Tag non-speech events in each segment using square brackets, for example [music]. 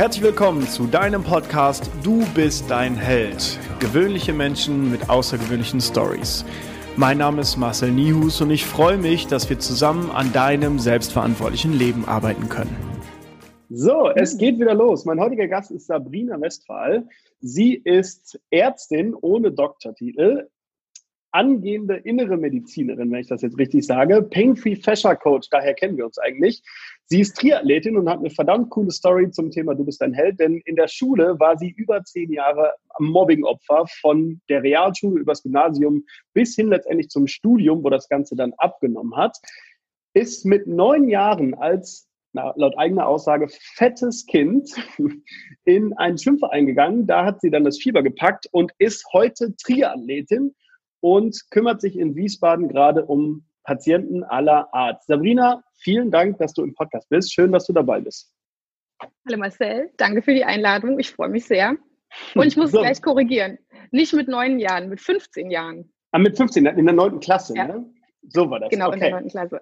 Herzlich willkommen zu deinem Podcast Du bist dein Held. Gewöhnliche Menschen mit außergewöhnlichen Stories. Mein Name ist Marcel Nihus und ich freue mich, dass wir zusammen an deinem selbstverantwortlichen Leben arbeiten können. So, es geht wieder los. Mein heutiger Gast ist Sabrina Westphal. Sie ist Ärztin ohne Doktortitel, angehende innere Medizinerin, wenn ich das jetzt richtig sage, Pain-Free Fascia Coach, daher kennen wir uns eigentlich. Sie ist Triathletin und hat eine verdammt coole Story zum Thema Du bist ein Held, denn in der Schule war sie über zehn Jahre Mobbing-Opfer von der Realschule übers Gymnasium bis hin letztendlich zum Studium, wo das Ganze dann abgenommen hat. Ist mit neun Jahren als na, laut eigener Aussage fettes Kind [laughs] in einen Schwimmverein gegangen. Da hat sie dann das Fieber gepackt und ist heute Triathletin und kümmert sich in Wiesbaden gerade um Patienten aller Art. Sabrina, vielen Dank, dass du im Podcast bist. Schön, dass du dabei bist. Hallo Marcel, danke für die Einladung. Ich freue mich sehr. Und ich muss so. gleich korrigieren. Nicht mit neun Jahren, mit 15 Jahren. Ah, mit 15, in der neunten Klasse, ja. ne? So war das. Genau, okay. in der neunten Klasse.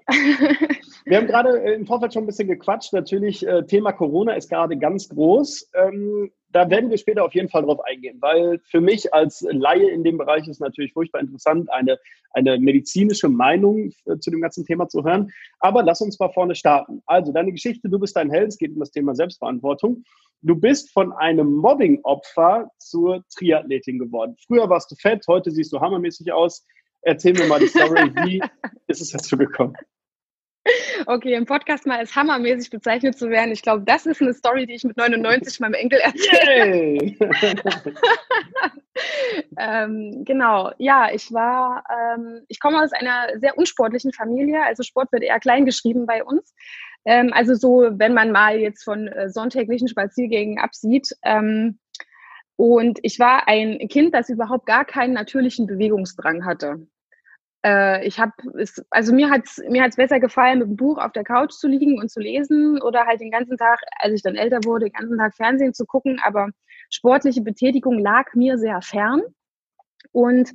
Wir haben gerade äh, im Vorfeld schon ein bisschen gequatscht. Natürlich, äh, Thema Corona ist gerade ganz groß. Ähm, da werden wir später auf jeden Fall drauf eingehen, weil für mich als Laie in dem Bereich ist natürlich furchtbar interessant, eine, eine medizinische Meinung äh, zu dem ganzen Thema zu hören. Aber lass uns mal vorne starten. Also, deine Geschichte, du bist dein Held, es geht um das Thema Selbstverantwortung. Du bist von einem Mobbing-Opfer zur Triathletin geworden. Früher warst du fett, heute siehst du hammermäßig aus. Erzähl mir mal die Story, wie [laughs] ist es dazu gekommen? Okay, im Podcast mal als hammermäßig bezeichnet zu werden, ich glaube, das ist eine Story, die ich mit 99 meinem Enkel erzähle. [laughs] ähm, genau, ja, ich war, ähm, ich komme aus einer sehr unsportlichen Familie, also Sport wird eher klein geschrieben bei uns. Ähm, also so, wenn man mal jetzt von äh, sonntäglichen Spaziergängen absieht. Ähm, und ich war ein Kind, das überhaupt gar keinen natürlichen Bewegungsdrang hatte äh, ich habe es, also mir hat's mir hat's besser gefallen, mit dem Buch auf der Couch zu liegen und zu lesen oder halt den ganzen Tag, als ich dann älter wurde, den ganzen Tag Fernsehen zu gucken. Aber sportliche Betätigung lag mir sehr fern. Und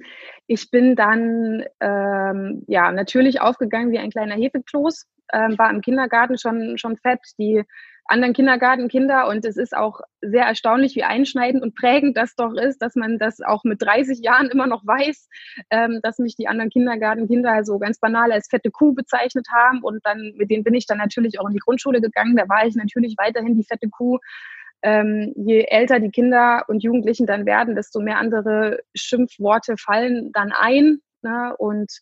ich bin dann ähm, ja natürlich aufgegangen wie ein kleiner Hefekloß, ähm, war im Kindergarten schon schon fett. Die anderen Kindergartenkinder und es ist auch sehr erstaunlich, wie einschneidend und prägend das doch ist, dass man das auch mit 30 Jahren immer noch weiß, ähm, dass mich die anderen Kindergartenkinder also ganz banal als fette Kuh bezeichnet haben und dann mit denen bin ich dann natürlich auch in die Grundschule gegangen. Da war ich natürlich weiterhin die fette Kuh. Ähm, je älter die Kinder und Jugendlichen dann werden, desto mehr andere Schimpfworte fallen dann ein. Ne? Und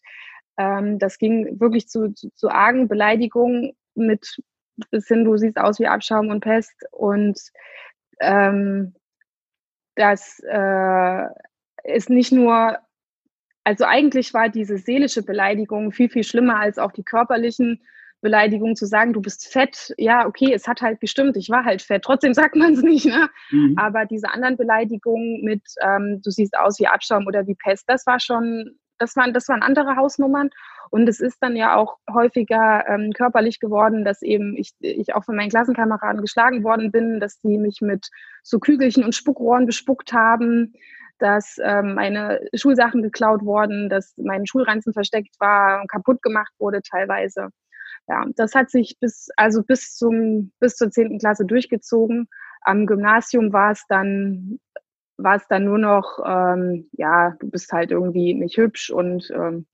ähm, das ging wirklich zu, zu, zu argen Beleidigungen mit bis hin, du siehst aus wie Abschaum und Pest. Und ähm, das äh, ist nicht nur, also eigentlich war diese seelische Beleidigung viel, viel schlimmer als auch die körperlichen Beleidigungen zu sagen, du bist fett. Ja, okay, es hat halt gestimmt, ich war halt fett. Trotzdem [laughs] sagt man es nicht. Ne? Mhm. Aber diese anderen Beleidigungen mit, ähm, du siehst aus wie Abschaum oder wie Pest, das war schon, das waren, das waren andere Hausnummern. Und es ist dann ja auch häufiger ähm, körperlich geworden, dass eben ich, ich auch von meinen Klassenkameraden geschlagen worden bin, dass die mich mit so Kügelchen und Spuckrohren bespuckt haben, dass ähm, meine Schulsachen geklaut wurden, dass mein Schulranzen versteckt war und kaputt gemacht wurde teilweise. Ja, das hat sich bis, also bis zum, bis zur zehnten Klasse durchgezogen. Am Gymnasium war es dann war es dann nur noch, ähm, ja, du bist halt irgendwie nicht hübsch und ähm,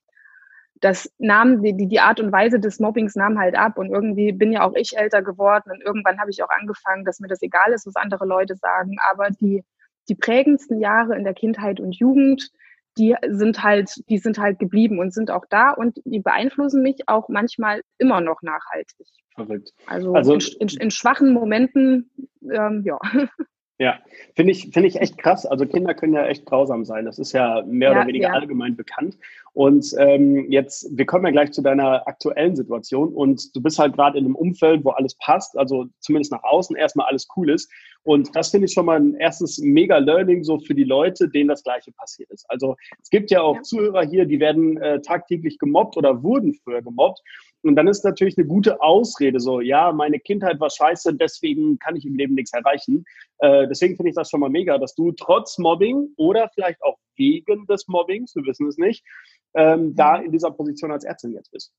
das nahm die, die Art und Weise des Mobbings nahm halt ab und irgendwie bin ja auch ich älter geworden und irgendwann habe ich auch angefangen, dass mir das egal ist, was andere Leute sagen, aber die, die prägendsten Jahre in der Kindheit und Jugend, die sind halt, die sind halt geblieben und sind auch da und die beeinflussen mich auch manchmal immer noch nachhaltig. Verrückt. Also, also in, in, in, schwachen Momenten, ähm, ja. [laughs] Ja, finde ich, finde ich echt krass. Also Kinder können ja echt grausam sein. Das ist ja mehr ja, oder weniger ja. allgemein bekannt. Und ähm, jetzt, wir kommen ja gleich zu deiner aktuellen Situation und du bist halt gerade in einem Umfeld, wo alles passt, also zumindest nach außen erstmal alles cool ist. Und das finde ich schon mal ein erstes mega Learning so für die Leute, denen das Gleiche passiert ist. Also es gibt ja auch ja. Zuhörer hier, die werden äh, tagtäglich gemobbt oder wurden früher gemobbt. Und dann ist natürlich eine gute Ausrede so, ja, meine Kindheit war scheiße, deswegen kann ich im Leben nichts erreichen. Äh, deswegen finde ich das schon mal mega, dass du trotz Mobbing oder vielleicht auch wegen des Mobbings, wir wissen es nicht, ähm, da mhm. in dieser Position als Ärztin jetzt bist.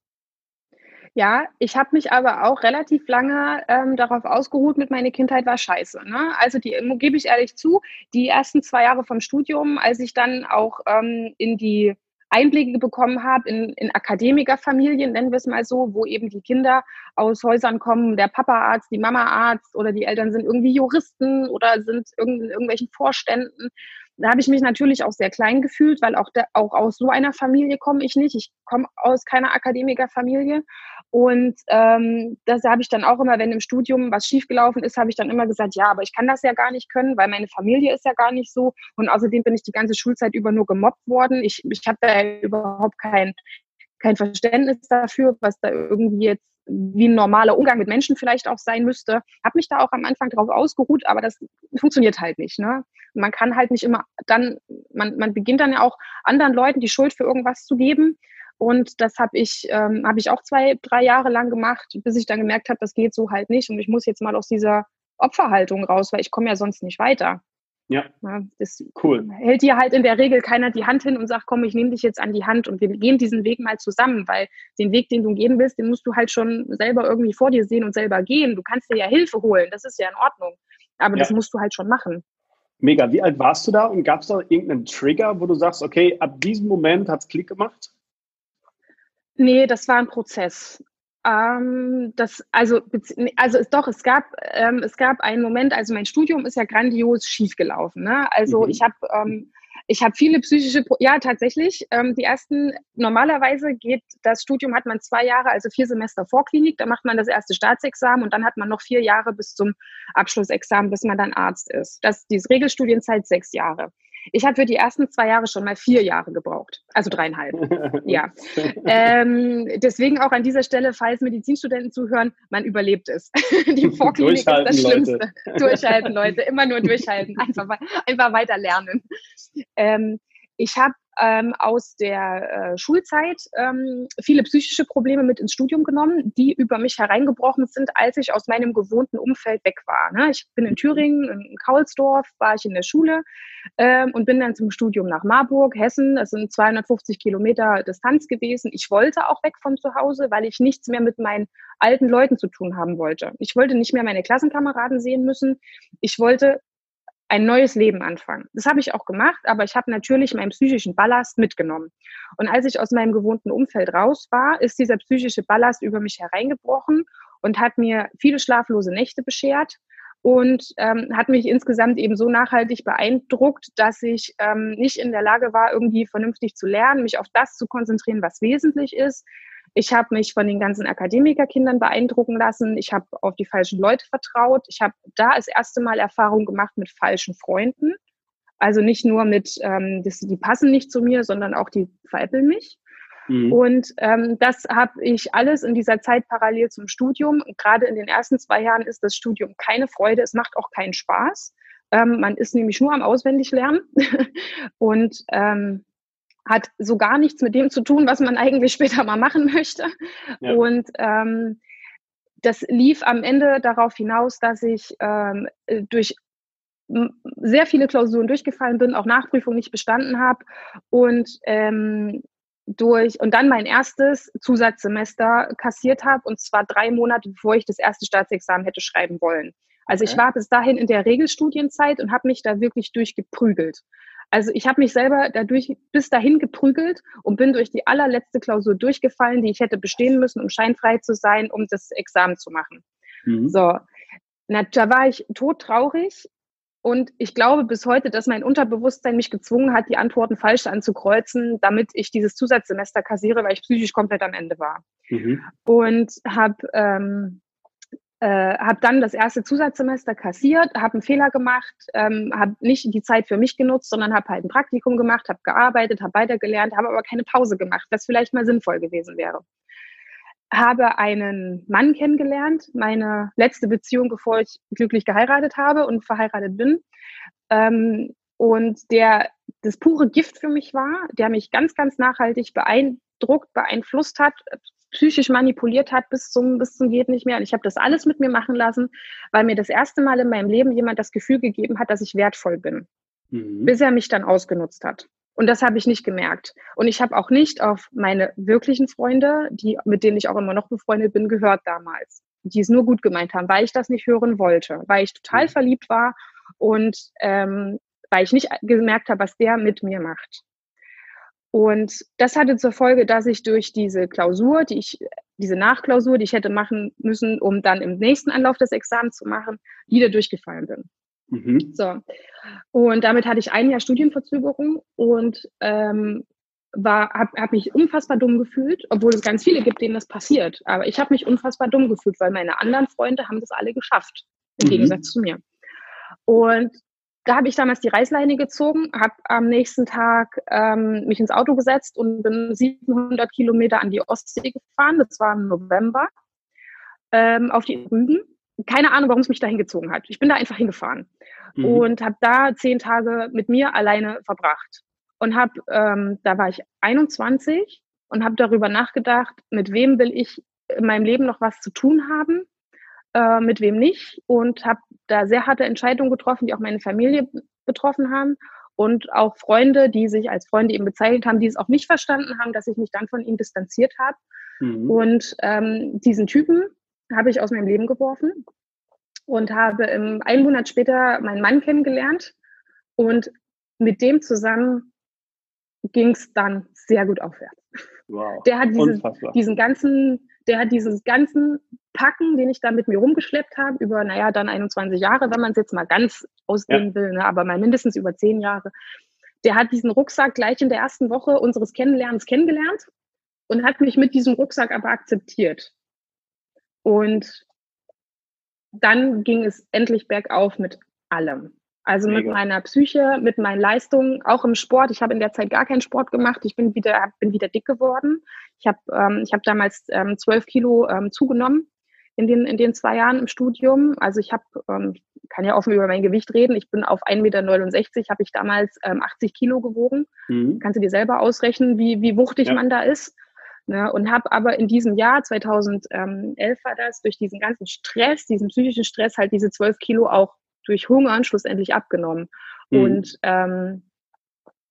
Ja, ich habe mich aber auch relativ lange ähm, darauf ausgeruht, mit meiner Kindheit war scheiße. Ne? Also die gebe ich ehrlich zu, die ersten zwei Jahre vom Studium, als ich dann auch ähm, in die Einblicke bekommen habe in, in Akademikerfamilien, nennen wir es mal so, wo eben die Kinder aus Häusern kommen, der Papa Arzt, die Mama Arzt oder die Eltern sind irgendwie Juristen oder sind in irgendwelchen Vorständen da habe ich mich natürlich auch sehr klein gefühlt, weil auch, der, auch aus so einer Familie komme ich nicht. Ich komme aus keiner Akademikerfamilie. Und ähm, das habe ich dann auch immer, wenn im Studium was schiefgelaufen ist, habe ich dann immer gesagt, ja, aber ich kann das ja gar nicht können, weil meine Familie ist ja gar nicht so. Und außerdem bin ich die ganze Schulzeit über nur gemobbt worden. Ich, ich habe da überhaupt kein, kein Verständnis dafür, was da irgendwie jetzt wie ein normaler Umgang mit Menschen vielleicht auch sein müsste. Habe mich da auch am Anfang drauf ausgeruht, aber das funktioniert halt nicht. Ne? Man kann halt nicht immer dann, man, man beginnt dann ja auch anderen Leuten die Schuld für irgendwas zu geben. Und das habe ich, ähm, hab ich auch zwei, drei Jahre lang gemacht, bis ich dann gemerkt habe, das geht so halt nicht. Und ich muss jetzt mal aus dieser Opferhaltung raus, weil ich komme ja sonst nicht weiter. Ja. ja. Das cool. hält dir halt in der Regel keiner die Hand hin und sagt, komm, ich nehme dich jetzt an die Hand und wir gehen diesen Weg mal zusammen, weil den Weg, den du gehen willst, den musst du halt schon selber irgendwie vor dir sehen und selber gehen. Du kannst dir ja Hilfe holen, das ist ja in Ordnung. Aber ja. das musst du halt schon machen. Mega. Wie alt warst du da und gab es da irgendeinen Trigger, wo du sagst, okay, ab diesem Moment hat es Klick gemacht? Nee, das war ein Prozess. Ähm, das, also, also doch, es gab, ähm, es gab einen Moment, also mein Studium ist ja grandios schiefgelaufen. Ne? Also mhm. ich habe ähm, ich habe viele psychische, Pro ja tatsächlich. Ähm, die ersten, normalerweise geht das Studium, hat man zwei Jahre, also vier Semester Vorklinik, da macht man das erste Staatsexamen und dann hat man noch vier Jahre bis zum Abschlussexamen, bis man dann Arzt ist. Das, die Regelstudienzeit sechs Jahre. Ich habe für die ersten zwei Jahre schon mal vier Jahre gebraucht, also dreieinhalb. [laughs] ja. Ähm, deswegen auch an dieser Stelle, falls Medizinstudenten zuhören, man überlebt es. [laughs] die Vorklinik ist das Schlimmste. Leute. durchhalten, Leute, immer nur durchhalten, einfach, einfach weiter lernen. Ähm, ich habe ähm, aus der äh, Schulzeit ähm, viele psychische Probleme mit ins Studium genommen, die über mich hereingebrochen sind, als ich aus meinem gewohnten Umfeld weg war. Ne? Ich bin in Thüringen, in Kaulsdorf, war ich in der Schule ähm, und bin dann zum Studium nach Marburg, Hessen. Das sind 250 Kilometer Distanz gewesen. Ich wollte auch weg von zu Hause, weil ich nichts mehr mit meinen alten Leuten zu tun haben wollte. Ich wollte nicht mehr meine Klassenkameraden sehen müssen. Ich wollte ein neues Leben anfangen. Das habe ich auch gemacht, aber ich habe natürlich meinen psychischen Ballast mitgenommen. Und als ich aus meinem gewohnten Umfeld raus war, ist dieser psychische Ballast über mich hereingebrochen und hat mir viele schlaflose Nächte beschert und ähm, hat mich insgesamt eben so nachhaltig beeindruckt, dass ich ähm, nicht in der Lage war, irgendwie vernünftig zu lernen, mich auf das zu konzentrieren, was wesentlich ist, ich habe mich von den ganzen Akademikerkindern beeindrucken lassen. Ich habe auf die falschen Leute vertraut. Ich habe da das erste Mal Erfahrung gemacht mit falschen Freunden. Also nicht nur mit, ähm, das, die passen nicht zu mir, sondern auch die veräppeln mich. Mhm. Und ähm, das habe ich alles in dieser Zeit parallel zum Studium. Gerade in den ersten zwei Jahren ist das Studium keine Freude. Es macht auch keinen Spaß. Ähm, man ist nämlich nur am Auswendiglernen. [laughs] und ähm, hat so gar nichts mit dem zu tun, was man eigentlich [laughs] später mal machen möchte. Ja. Und ähm, das lief am Ende darauf hinaus, dass ich ähm, durch sehr viele Klausuren durchgefallen bin, auch Nachprüfung nicht bestanden habe und ähm, durch und dann mein erstes Zusatzsemester kassiert habe und zwar drei Monate bevor ich das erste Staatsexamen hätte schreiben wollen. Also okay. ich war bis dahin in der Regelstudienzeit und habe mich da wirklich durchgeprügelt. Also ich habe mich selber dadurch bis dahin geprügelt und bin durch die allerletzte Klausur durchgefallen, die ich hätte bestehen müssen, um scheinfrei zu sein, um das Examen zu machen. Mhm. So, na, da war ich todtraurig und ich glaube bis heute, dass mein Unterbewusstsein mich gezwungen hat, die Antworten falsch anzukreuzen, damit ich dieses Zusatzsemester kassiere, weil ich psychisch komplett am Ende war. Mhm. Und habe ähm, äh, habe dann das erste Zusatzsemester kassiert, habe einen Fehler gemacht, ähm, habe nicht die Zeit für mich genutzt, sondern habe halt ein Praktikum gemacht, habe gearbeitet, habe weitergelernt, habe aber keine Pause gemacht, was vielleicht mal sinnvoll gewesen wäre. Habe einen Mann kennengelernt, meine letzte Beziehung, bevor ich glücklich geheiratet habe und verheiratet bin. Ähm, und der das pure Gift für mich war, der mich ganz, ganz nachhaltig beeindruckt, beeinflusst hat, psychisch manipuliert hat bis zum, bis zum geht nicht mehr. Und ich habe das alles mit mir machen lassen, weil mir das erste Mal in meinem Leben jemand das Gefühl gegeben hat, dass ich wertvoll bin. Mhm. Bis er mich dann ausgenutzt hat. Und das habe ich nicht gemerkt. Und ich habe auch nicht auf meine wirklichen Freunde, die, mit denen ich auch immer noch befreundet bin, gehört damals. Die es nur gut gemeint haben, weil ich das nicht hören wollte, weil ich total mhm. verliebt war und ähm, weil ich nicht gemerkt habe, was der mit mir macht. Und das hatte zur Folge, dass ich durch diese Klausur, die ich, diese Nachklausur, die ich hätte machen müssen, um dann im nächsten Anlauf das Examen zu machen, wieder durchgefallen bin. Mhm. So. Und damit hatte ich ein Jahr Studienverzögerung und ähm, war, habe hab mich unfassbar dumm gefühlt, obwohl es ganz viele gibt, denen das passiert. Aber ich habe mich unfassbar dumm gefühlt, weil meine anderen Freunde haben das alle geschafft, im mhm. Gegensatz zu mir. Und da habe ich damals die Reißleine gezogen, habe am nächsten Tag ähm, mich ins Auto gesetzt und bin 700 Kilometer an die Ostsee gefahren. Das war im November ähm, auf die Rügen. Keine Ahnung, warum es mich da hingezogen hat. Ich bin da einfach hingefahren mhm. und habe da zehn Tage mit mir alleine verbracht und habe, ähm, da war ich 21 und habe darüber nachgedacht, mit wem will ich in meinem Leben noch was zu tun haben äh, mit wem nicht und habe da sehr harte Entscheidungen getroffen, die auch meine Familie betroffen haben und auch Freunde, die sich als Freunde eben bezeichnet haben, die es auch nicht verstanden haben, dass ich mich dann von ihnen distanziert habe. Mhm. Und ähm, diesen Typen habe ich aus meinem Leben geworfen und habe im, einen Monat später meinen Mann kennengelernt und mit dem zusammen ging es dann sehr gut aufwärts. Wow. Der hat diese, diesen ganzen, der hat diesen ganzen Packen, den ich da mit mir rumgeschleppt habe, über, naja, dann 21 Jahre, wenn man es jetzt mal ganz ausdehnen ja. will, ne, aber mal mindestens über zehn Jahre. Der hat diesen Rucksack gleich in der ersten Woche unseres Kennenlernens kennengelernt und hat mich mit diesem Rucksack aber akzeptiert. Und dann ging es endlich bergauf mit allem. Also Mega. mit meiner Psyche, mit meinen Leistungen, auch im Sport. Ich habe in der Zeit gar keinen Sport gemacht. Ich bin wieder, bin wieder dick geworden. Ich habe ähm, ich hab damals ähm, 12 Kilo ähm, zugenommen in den, in den zwei Jahren im Studium. Also ich habe, ähm, kann ja offen über mein Gewicht reden, ich bin auf 1,69 Meter, habe ich damals ähm, 80 Kilo gewogen. Mhm. Kannst du dir selber ausrechnen, wie, wie wuchtig ja. man da ist. Ne? Und habe aber in diesem Jahr, 2011 war das, durch diesen ganzen Stress, diesen psychischen Stress, halt diese 12 Kilo auch durch Hungern schlussendlich abgenommen. Mhm. Und ähm,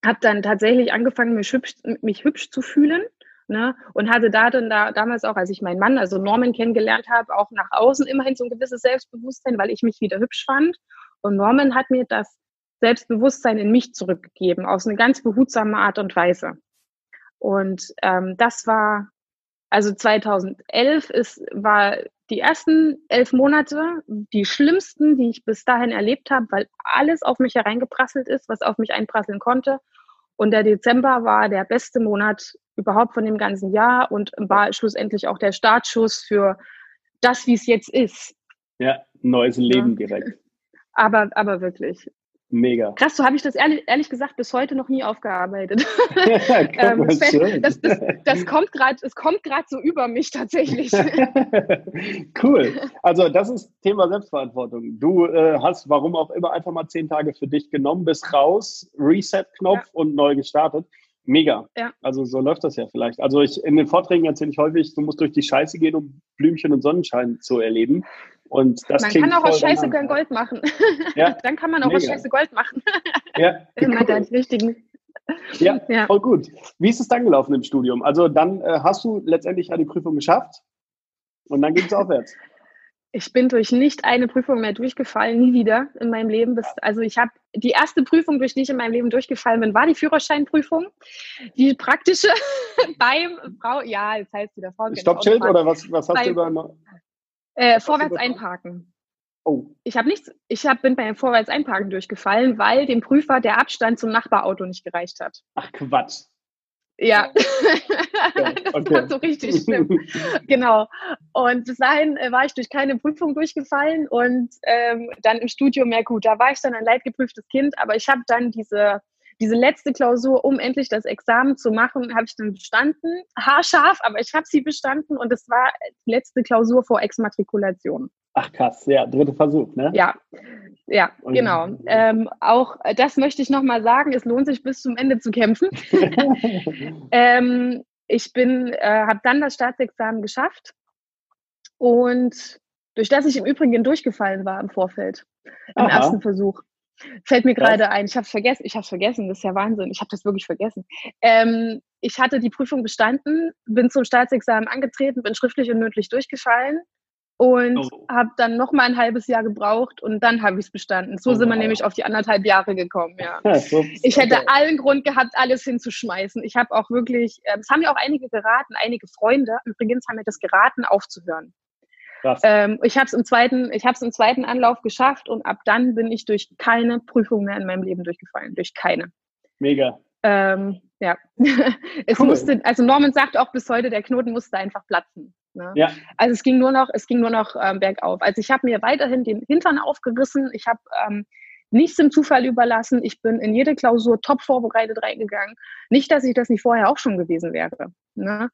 habe dann tatsächlich angefangen, mich hübsch, mich hübsch zu fühlen Ne? Und hatte da dann da, damals auch, als ich meinen Mann, also Norman, kennengelernt habe, auch nach außen immerhin so ein gewisses Selbstbewusstsein, weil ich mich wieder hübsch fand. Und Norman hat mir das Selbstbewusstsein in mich zurückgegeben, auf eine ganz behutsame Art und Weise. Und ähm, das war, also 2011 ist, war die ersten elf Monate die schlimmsten, die ich bis dahin erlebt habe, weil alles auf mich hereingeprasselt ist, was auf mich einprasseln konnte. Und der Dezember war der beste Monat überhaupt von dem ganzen Jahr und war schlussendlich auch der Startschuss für das, wie es jetzt ist. Ja, neues Leben ja. direkt. [laughs] Aber, aber wirklich. Mega. Krass, so habe ich das ehrlich, ehrlich gesagt bis heute noch nie aufgearbeitet. [laughs] [laughs] ähm, das, das, das, kommt gerade, es kommt gerade so über mich tatsächlich. cool. Also das ist Thema Selbstverantwortung. Du äh, hast, warum auch immer, einfach mal zehn Tage für dich genommen, bist raus, Reset-Knopf ja. und neu gestartet. Mega. Ja. Also so läuft das ja vielleicht. Also ich in den Vorträgen erzähle ich häufig, du musst durch die Scheiße gehen, um Blümchen und Sonnenschein zu erleben. Und das man kann auch aus Scheiße kein Gold machen. Ja. [laughs] Dann kann man auch Mega. aus Scheiße Gold machen. Ja. [laughs] Immer cool. richtigen. Ja, [laughs] ja, voll gut. Wie ist es dann gelaufen im Studium? Also dann äh, hast du letztendlich ja die Prüfung geschafft und dann ging es aufwärts. Ich bin durch nicht eine Prüfung mehr durchgefallen, nie wieder in meinem Leben. Bis, also ich habe die erste Prüfung, durch die ich in meinem Leben durchgefallen bin, war die Führerscheinprüfung. Die praktische [laughs] beim Frau, ja, jetzt heißt wieder Frau. Stoppschild oder was, was hast beim, du über? Äh, vorwärts einparken. Oh. Ich habe nichts, ich hab, bin beim Vorwärts einparken durchgefallen, weil dem Prüfer der Abstand zum Nachbarauto nicht gereicht hat. Ach Quatsch. Ja, [laughs] ja das okay. war so richtig schlimm. genau. Und bis dahin äh, war ich durch keine Prüfung durchgefallen und ähm, dann im Studium, ja gut, da war ich dann ein leidgeprüftes Kind, aber ich habe dann diese, diese letzte Klausur, um endlich das Examen zu machen, habe ich dann bestanden. Haarscharf, aber ich habe sie bestanden und es war die letzte Klausur vor Exmatrikulation. Ach krass, ja, dritter Versuch, ne? Ja, ja, und, genau. [laughs] Ähm, auch das möchte ich nochmal sagen, es lohnt sich bis zum Ende zu kämpfen. [laughs] ähm, ich bin, äh, habe dann das Staatsexamen geschafft und durch das ich im Übrigen durchgefallen war im Vorfeld, im Aha. ersten Versuch. Fällt mir gerade ein, ich habe es vergessen, ich habe es vergessen, das ist ja Wahnsinn, ich habe das wirklich vergessen. Ähm, ich hatte die Prüfung bestanden, bin zum Staatsexamen angetreten, bin schriftlich und mündlich durchgefallen und oh. habe dann noch mal ein halbes Jahr gebraucht und dann habe ich es bestanden. So oh, sind wir wow. nämlich auf die anderthalb Jahre gekommen. Ja. [laughs] ich hätte okay. allen Grund gehabt, alles hinzuschmeißen. Ich habe auch wirklich, äh, es haben ja auch einige geraten, einige Freunde übrigens haben mir das geraten, aufzuhören. Ähm, ich habe es im zweiten, ich habe es im zweiten Anlauf geschafft und ab dann bin ich durch keine Prüfung mehr in meinem Leben durchgefallen, durch keine. Mega. Ähm, ja, [laughs] es cool. musste, also Norman sagt auch bis heute, der Knoten musste einfach platzen. Ne? Ja. Also es ging nur noch, es ging nur noch ähm, bergauf. Also ich habe mir weiterhin den Hintern aufgerissen. Ich habe ähm, nichts dem Zufall überlassen. Ich bin in jede Klausur top vorbereitet reingegangen. Nicht, dass ich das nicht vorher auch schon gewesen wäre. Ne?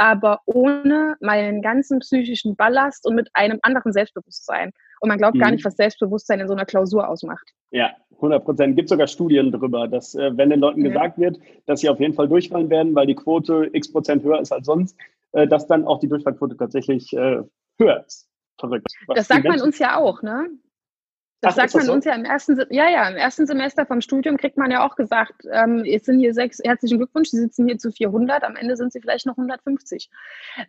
aber ohne meinen ganzen psychischen Ballast und mit einem anderen Selbstbewusstsein. Und man glaubt mhm. gar nicht, was Selbstbewusstsein in so einer Klausur ausmacht. Ja, 100 Prozent. Es gibt sogar Studien darüber, dass äh, wenn den Leuten ja. gesagt wird, dass sie auf jeden Fall durchfallen werden, weil die Quote x Prozent höher ist als sonst, äh, dass dann auch die Durchfallquote tatsächlich äh, höher ist. Verrückt. Was das sagt man uns ja auch, ne? Das Ach, sagt man das so? uns ja im ersten, ja, ja, im ersten Semester vom Studium kriegt man ja auch gesagt, ähm, jetzt sind hier sechs, herzlichen Glückwunsch, Sie sitzen hier zu 400, am Ende sind Sie vielleicht noch 150.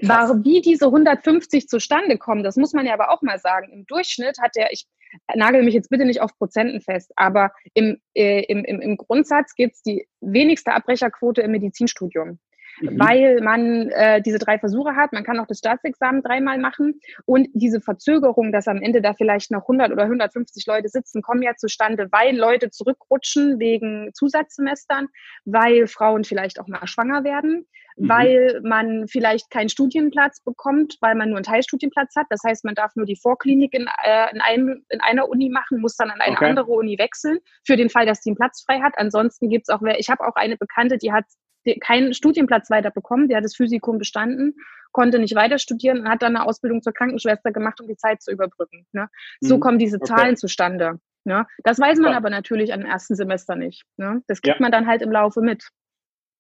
War, wie diese 150 zustande kommen, das muss man ja aber auch mal sagen. Im Durchschnitt hat der, ich nagel mich jetzt bitte nicht auf Prozenten fest, aber im, äh, im, im, im Grundsatz gibt es die wenigste Abbrecherquote im Medizinstudium mhm. weil man äh, diese drei Versuche hat. Man kann auch das Staatsexamen dreimal machen. Und diese Verzögerung, dass am Ende da vielleicht noch 100 oder 150 Leute sitzen, kommen ja zustande, weil Leute zurückrutschen wegen Zusatzsemestern, weil Frauen vielleicht auch mal schwanger werden, mhm. weil man vielleicht keinen Studienplatz bekommt, weil man nur einen Teilstudienplatz hat. Das heißt, man darf nur die Vorklinik in, äh, in, einem, in einer Uni machen, muss dann an eine okay. andere Uni wechseln, für den Fall, dass die einen Platz frei hat. Ansonsten gibt es auch, ich habe auch eine Bekannte, die hat keinen Studienplatz weiter bekommen. Der hat das Physikum bestanden, konnte nicht weiter studieren und hat dann eine Ausbildung zur Krankenschwester gemacht, um die Zeit zu überbrücken. Ne? So mhm. kommen diese okay. Zahlen zustande. Ne? Das weiß man ja. aber natürlich am ersten Semester nicht. Ne? Das kriegt ja. man dann halt im Laufe mit.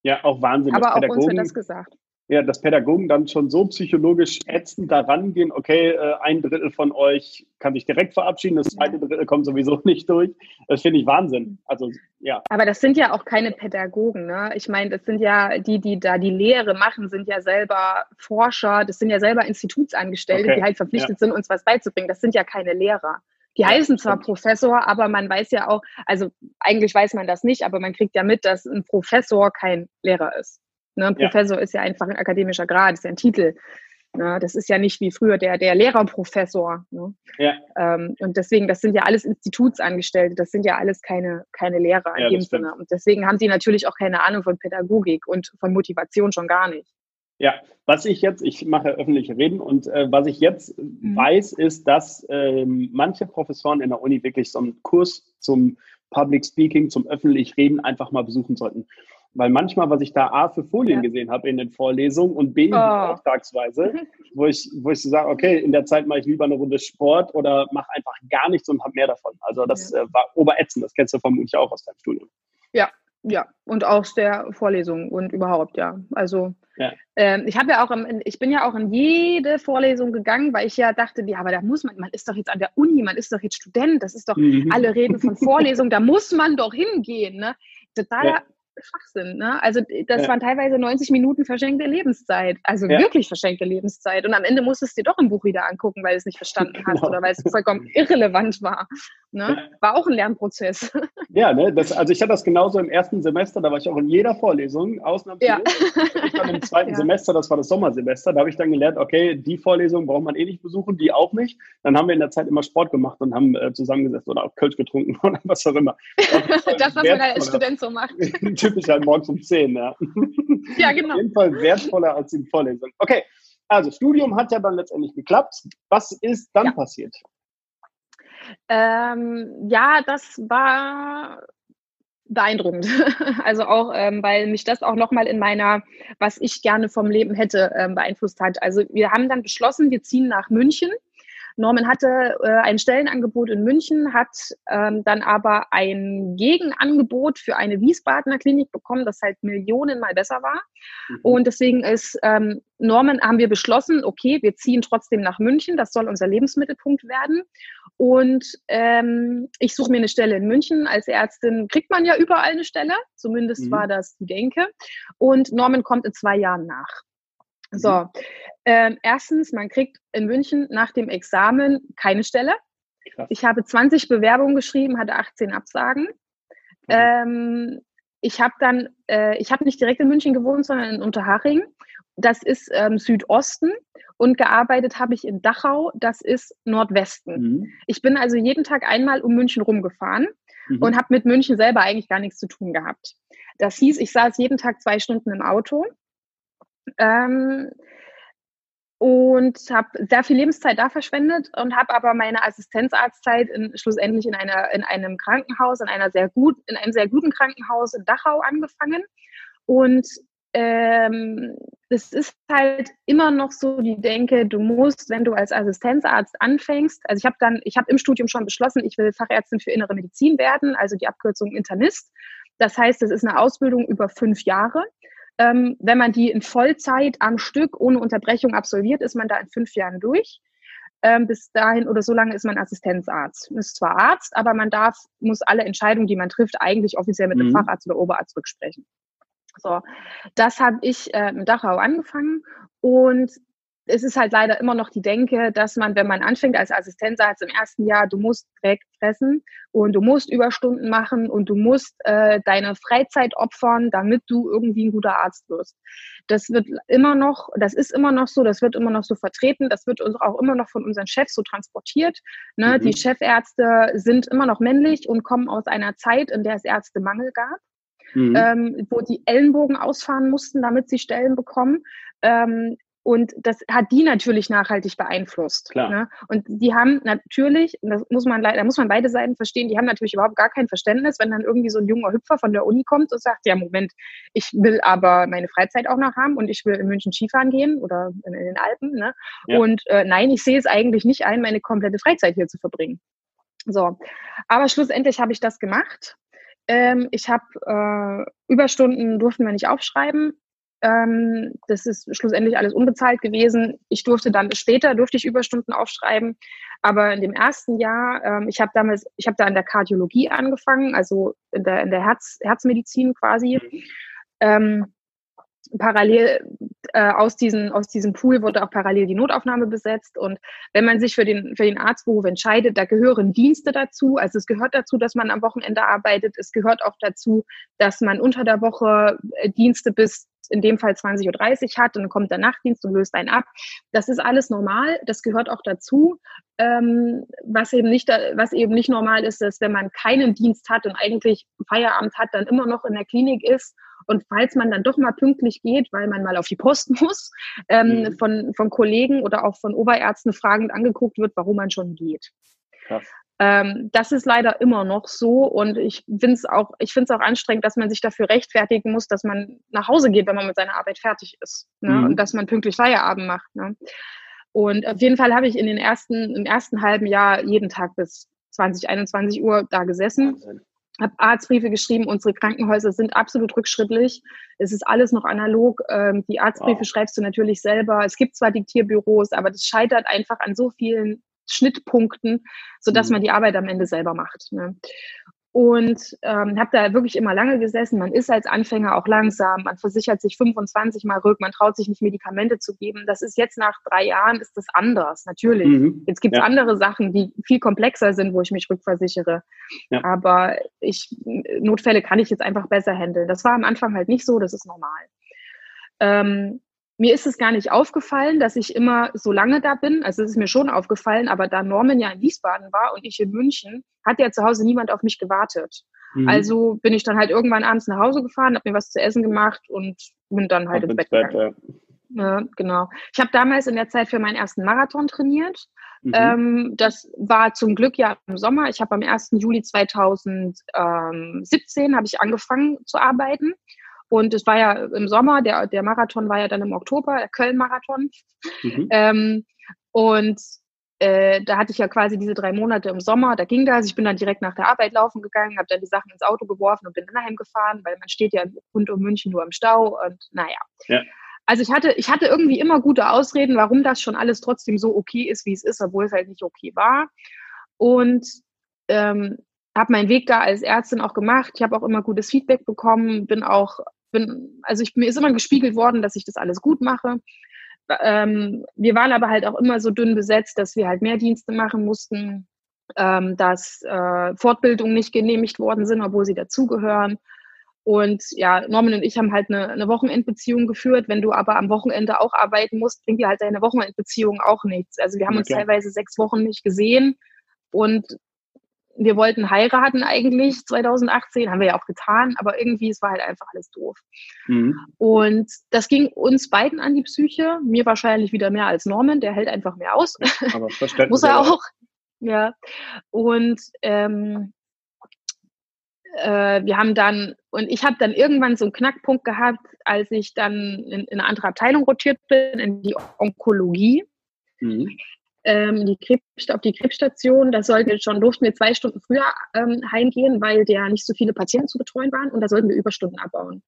Ja, auch Wahnsinn. Aber auch uns wird das gesagt ja, dass Pädagogen dann schon so psychologisch ätzend daran gehen, okay, äh, ein Drittel von euch kann sich direkt verabschieden, das zweite Drittel kommt sowieso [laughs] nicht durch. Das finde ich Wahnsinn. Also, ja. Aber das sind ja auch keine Pädagogen, ne? Ich meine, das sind ja die, die da die Lehre machen, sind ja selber Forscher, das sind ja selber Institutsangestellte, okay. die halt verpflichtet ja. sind, uns was beizubringen. Das sind ja keine Lehrer. Die heißen zwar Professor, aber man weiß ja auch, also eigentlich weiß man das nicht, aber man kriegt ja mit, dass ein Professor kein Lehrer ist. Ne? Ein Professor ja. ist ja einfach ein akademischer Grad, ist ja ein Titel. Ne? Das ist ja nicht wie früher der, der Lehrerprofessor. Ne? Ja. Ähm, und deswegen, das sind ja alles Institutsangestellte, das sind ja alles keine, keine Lehrer in ja, dem Sinne. Und deswegen haben die natürlich auch keine Ahnung von Pädagogik und von Motivation schon gar nicht. Ja, was ich jetzt, ich mache öffentliche Reden und äh, was ich jetzt mhm. weiß, ist, dass ähm, manche Professoren in der Uni wirklich so einen Kurs zum Public Speaking, zum öffentlich Reden einfach mal besuchen sollten. Weil manchmal, was ich da A für Folien ja. gesehen habe in den Vorlesungen und B oh. auftragsweise, [laughs] wo ich, wo ich so sage, okay, in der Zeit mache ich lieber eine Runde Sport oder mache einfach gar nichts und habe mehr davon. Also das ja. äh, war oberätzend, das kennst du vermutlich auch aus deinem Studium. Ja, ja, und aus der Vorlesung und überhaupt, ja. Also ja. Ähm, ich habe ja auch, im, ich bin ja auch in jede Vorlesung gegangen, weil ich ja dachte, ja, aber da muss man, man ist doch jetzt an der Uni, man ist doch jetzt Student, das ist doch, mhm. alle reden von [laughs] Vorlesungen, da muss man doch hingehen, ne? Totaler ja. Schwachsinn. Ne? Also das ja. waren teilweise 90 Minuten verschenkte Lebenszeit. Also ja. wirklich verschenkte Lebenszeit. Und am Ende musstest du dir doch ein Buch wieder angucken, weil du es nicht verstanden [laughs] hast genau. oder weil es vollkommen [laughs] irrelevant war. Ne? War auch ein Lernprozess. Ja, ne? das, also ich hatte das genauso im ersten Semester, da war ich auch in jeder Vorlesung, ausnahmslos. Ja. Ich dann im zweiten [laughs] Semester, das war das Sommersemester, da habe ich dann gelernt, okay, die Vorlesung braucht man eh nicht besuchen, die auch nicht. Dann haben wir in der Zeit immer Sport gemacht und haben äh, zusammengesessen oder auch Kölsch getrunken [laughs] oder was auch immer. Das, [laughs] das was man als Student so macht. Typisch halt morgens um 10, ja. Ja, genau. Auf jeden Fall wertvoller als die Vorlesung. Okay, also Studium hat ja dann letztendlich geklappt. Was ist dann ja. passiert? Ähm, ja, das war beeindruckend. [laughs] Also auch, ähm, weil mich das auch nochmal in meiner, was ich gerne vom Leben hätte, ähm, beeinflusst hat. Also wir haben dann beschlossen, wir ziehen nach München Norman hatte äh, ein Stellenangebot in München, hat ähm, dann aber ein Gegenangebot für eine Wiesbadener Klinik bekommen, das halt Millionenmal besser war. Mhm. Und deswegen ist ähm, Norman, haben wir beschlossen, okay, wir ziehen trotzdem nach München, das soll unser Lebensmittelpunkt werden. Und ähm, ich suche mir eine Stelle in München. Als Ärztin kriegt man ja überall eine Stelle, zumindest mhm. war das die Denke. Und Norman kommt in zwei Jahren nach. So, ähm, erstens, man kriegt in München nach dem Examen keine Stelle. Krass. Ich habe 20 Bewerbungen geschrieben, hatte 18 Absagen. Mhm. Ähm, ich habe dann, äh, ich habe nicht direkt in München gewohnt, sondern in Unterhaching. Das ist ähm, Südosten und gearbeitet habe ich in Dachau, das ist Nordwesten. Mhm. Ich bin also jeden Tag einmal um München rumgefahren mhm. und habe mit München selber eigentlich gar nichts zu tun gehabt. Das hieß, ich saß jeden Tag zwei Stunden im Auto ähm, und habe sehr viel Lebenszeit da verschwendet und habe aber meine Assistenzarztzeit in, schlussendlich in, einer, in einem Krankenhaus, in, einer sehr gut, in einem sehr guten Krankenhaus in Dachau angefangen. Und ähm, es ist halt immer noch so die Denke, du musst, wenn du als Assistenzarzt anfängst, also ich habe dann, ich habe im Studium schon beschlossen, ich will Fachärztin für innere Medizin werden, also die Abkürzung Internist. Das heißt, es ist eine Ausbildung über fünf Jahre. Ähm, wenn man die in Vollzeit am Stück ohne Unterbrechung absolviert, ist man da in fünf Jahren durch. Ähm, bis dahin oder so lange ist man Assistenzarzt. Man ist zwar Arzt, aber man darf, muss alle Entscheidungen, die man trifft, eigentlich offiziell mit dem mhm. Facharzt oder Oberarzt rücksprechen. So, das habe ich äh, in Dachau angefangen und es ist halt leider immer noch die Denke, dass man, wenn man anfängt als Assistenzarzt im ersten Jahr, du musst direkt fressen und du musst Überstunden machen und du musst äh, deine Freizeit opfern, damit du irgendwie ein guter Arzt wirst. Das wird immer noch, das ist immer noch so, das wird immer noch so vertreten, das wird uns auch immer noch von unseren Chefs so transportiert. Ne? Mhm. Die Chefärzte sind immer noch männlich und kommen aus einer Zeit, in der es Ärztemangel gab. Mhm. Ähm, wo die Ellenbogen ausfahren mussten, damit sie Stellen bekommen. Ähm, und das hat die natürlich nachhaltig beeinflusst. Ne? Und die haben natürlich, das muss man leider, da muss man beide Seiten verstehen, die haben natürlich überhaupt gar kein Verständnis, wenn dann irgendwie so ein junger Hüpfer von der Uni kommt und sagt, ja, Moment, ich will aber meine Freizeit auch noch haben und ich will in München Skifahren gehen oder in, in den Alpen. Ne? Ja. Und äh, nein, ich sehe es eigentlich nicht ein, meine komplette Freizeit hier zu verbringen. So, aber schlussendlich habe ich das gemacht. Ähm, ich habe äh, Überstunden durften wir nicht aufschreiben. Ähm, das ist schlussendlich alles unbezahlt gewesen. Ich durfte dann später durfte ich Überstunden aufschreiben, aber in dem ersten Jahr, ähm, ich habe damals, ich habe da in der Kardiologie angefangen, also in der in der Herz, Herzmedizin quasi. Mhm. Ähm, parallel äh, aus, diesen, aus diesem Pool wurde auch parallel die Notaufnahme besetzt. Und wenn man sich für den, für den Arztberuf entscheidet, da gehören Dienste dazu. Also es gehört dazu, dass man am Wochenende arbeitet. Es gehört auch dazu, dass man unter der Woche äh, Dienste bis in dem Fall 20.30 Uhr hat und dann kommt der Nachtdienst und löst einen ab. Das ist alles normal, das gehört auch dazu. Ähm, was, eben nicht, was eben nicht normal ist, ist, wenn man keinen Dienst hat und eigentlich Feierabend hat, dann immer noch in der Klinik ist und falls man dann doch mal pünktlich geht, weil man mal auf die Post [laughs] muss, ähm, mhm. von, von Kollegen oder auch von Oberärzten fragend angeguckt wird, warum man schon geht. Krass. Ähm, das ist leider immer noch so und ich finde es auch, ich finde es auch anstrengend, dass man sich dafür rechtfertigen muss, dass man nach Hause geht, wenn man mit seiner Arbeit fertig ist ne? Mhm. und dass man pünktlich Feierabend macht. Ne? Und auf jeden Fall habe ich in den ersten, im ersten halben Jahr jeden Tag bis 20, 21 Uhr da gesessen. habe Arztbriefe geschrieben, unsere Krankenhäuser sind absolut rückschrittlich. Es ist alles noch analog. Ähm, die Arztbriefe wow. schreibst du natürlich selber. Es gibt zwar Diktierbüros, aber das scheitert einfach an so vielen Schnittpunkten, sodass mhm. man die Arbeit am Ende selber macht. Ne? Und ähm, habe da wirklich immer lange gesessen. Man ist als Anfänger auch langsam, man versichert sich 25 Mal rück, man traut sich nicht Medikamente zu geben. Das ist jetzt nach drei Jahren ist das anders, natürlich. Mhm. Jetzt gibt es ja. andere Sachen, die viel komplexer sind, wo ich mich rückversichere. Ja. Aber ich, Notfälle kann ich jetzt einfach besser handeln. Das war am Anfang halt nicht so, das ist normal. Ähm, mir ist es gar nicht aufgefallen, dass ich immer so lange da bin. Also es ist mir schon aufgefallen, aber da Norman ja in Wiesbaden war und ich in München, hat ja zu Hause niemand auf mich gewartet. Mhm. Also bin ich dann halt irgendwann abends nach Hause gefahren, habe mir was zu essen gemacht und bin dann halt ins Bett gegangen. Ja. genau. Ich habe damals in der Zeit für meinen ersten Marathon trainiert. Mhm. Ähm, das war zum Glück ja im Sommer. Ich habe am 1. Juli 2017 habe ich angefangen zu arbeiten und es war ja im Sommer, der, der Marathon war ja dann im Oktober, der Köln-Marathon. Mhm. Ähm, und äh, da hatte ich ja quasi diese drei Monate im Sommer, da ging das. Ich bin dann direkt nach der Arbeit laufen gegangen, habe dann die Sachen ins Auto geworfen und bin dann heimgefahren, weil man steht ja rund um München nur im Stau und naja. Ja. Also ich hatte, ich hatte irgendwie immer gute Ausreden, warum das schon alles trotzdem so okay ist, wie es ist, obwohl es halt nicht okay war. Und ähm, habe meinen Weg da als Ärztin auch gemacht. Ich habe auch immer gutes Feedback bekommen, bin auch, bin, also ich, mir ist immer gespiegelt worden, dass ich das alles gut mache. Ähm, wir waren aber halt auch immer so dünn besetzt, dass wir halt mehr Dienste machen mussten, ähm, dass äh, Fortbildungen nicht genehmigt worden sind, obwohl sie dazugehören. Und ja, Norman und ich haben halt eine, eine Wochenendbeziehung geführt. Wenn du aber am Wochenende auch arbeiten musst, bringt dir halt deine Wochenendbeziehung auch nichts. Also wir haben okay. uns teilweise sechs Wochen nicht gesehen und wir wollten heiraten eigentlich 2018, haben wir ja auch getan, aber irgendwie, es war halt einfach alles doof. Mhm. Und das ging uns beiden an die Psyche, mir wahrscheinlich wieder mehr als Norman, der hält einfach mehr aus. [laughs] Aber Muss er auch. Ja. Und ähm, äh, wir haben dann, und ich habe dann irgendwann so einen Knackpunkt gehabt, als ich dann in, in eine andere Abteilung rotiert bin, in die Onkologie. Mhm ähm, die Krebs, auf die Krebsstation. Da sollten wir schon, durften wir zwei Stunden früher ähm, heimgehen, weil der nicht so viele Patienten zu betreuen waren und da sollten wir Überstunden abbauen.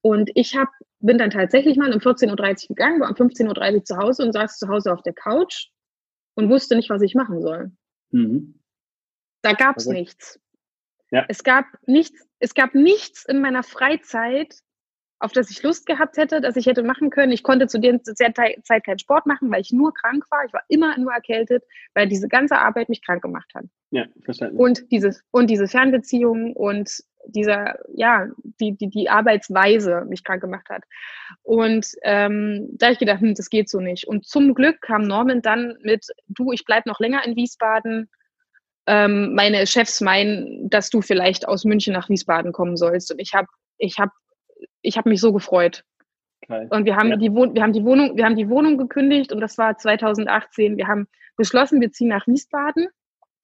Und ich hab, bin dann tatsächlich mal um 14.30 Uhr gegangen, war um 15.30 Uhr zu Hause und saß zu Hause auf der Couch und wusste nicht, was ich machen soll. Mhm. Da gab es nichts. Ja. Es gab nichts, es gab nichts in meiner Freizeit, auf das ich Lust gehabt hätte, dass ich hätte machen können. Ich konnte zu der Zeit keinen Sport machen, weil ich nur krank war. Ich war immer nur erkältet, weil diese ganze Arbeit mich krank gemacht hat. Ja, verständlich. Und dieses und diese Fernbeziehung und dieser, ja, die, die, die Arbeitsweise mich krank gemacht hat. Und ähm, da habe ich gedacht, hm, das geht so nicht. Und zum Glück kam Norman dann mit, du, ich bleib noch länger in Wiesbaden. Ähm, meine Chefs meinen, dass du vielleicht aus München nach Wiesbaden kommen sollst. Und ich habe ich hab ich habe mich so gefreut. Okay. Und wir haben, ja. die wir, haben die Wohnung, wir haben die Wohnung gekündigt und das war 2018. Wir haben beschlossen, wir ziehen nach Wiesbaden,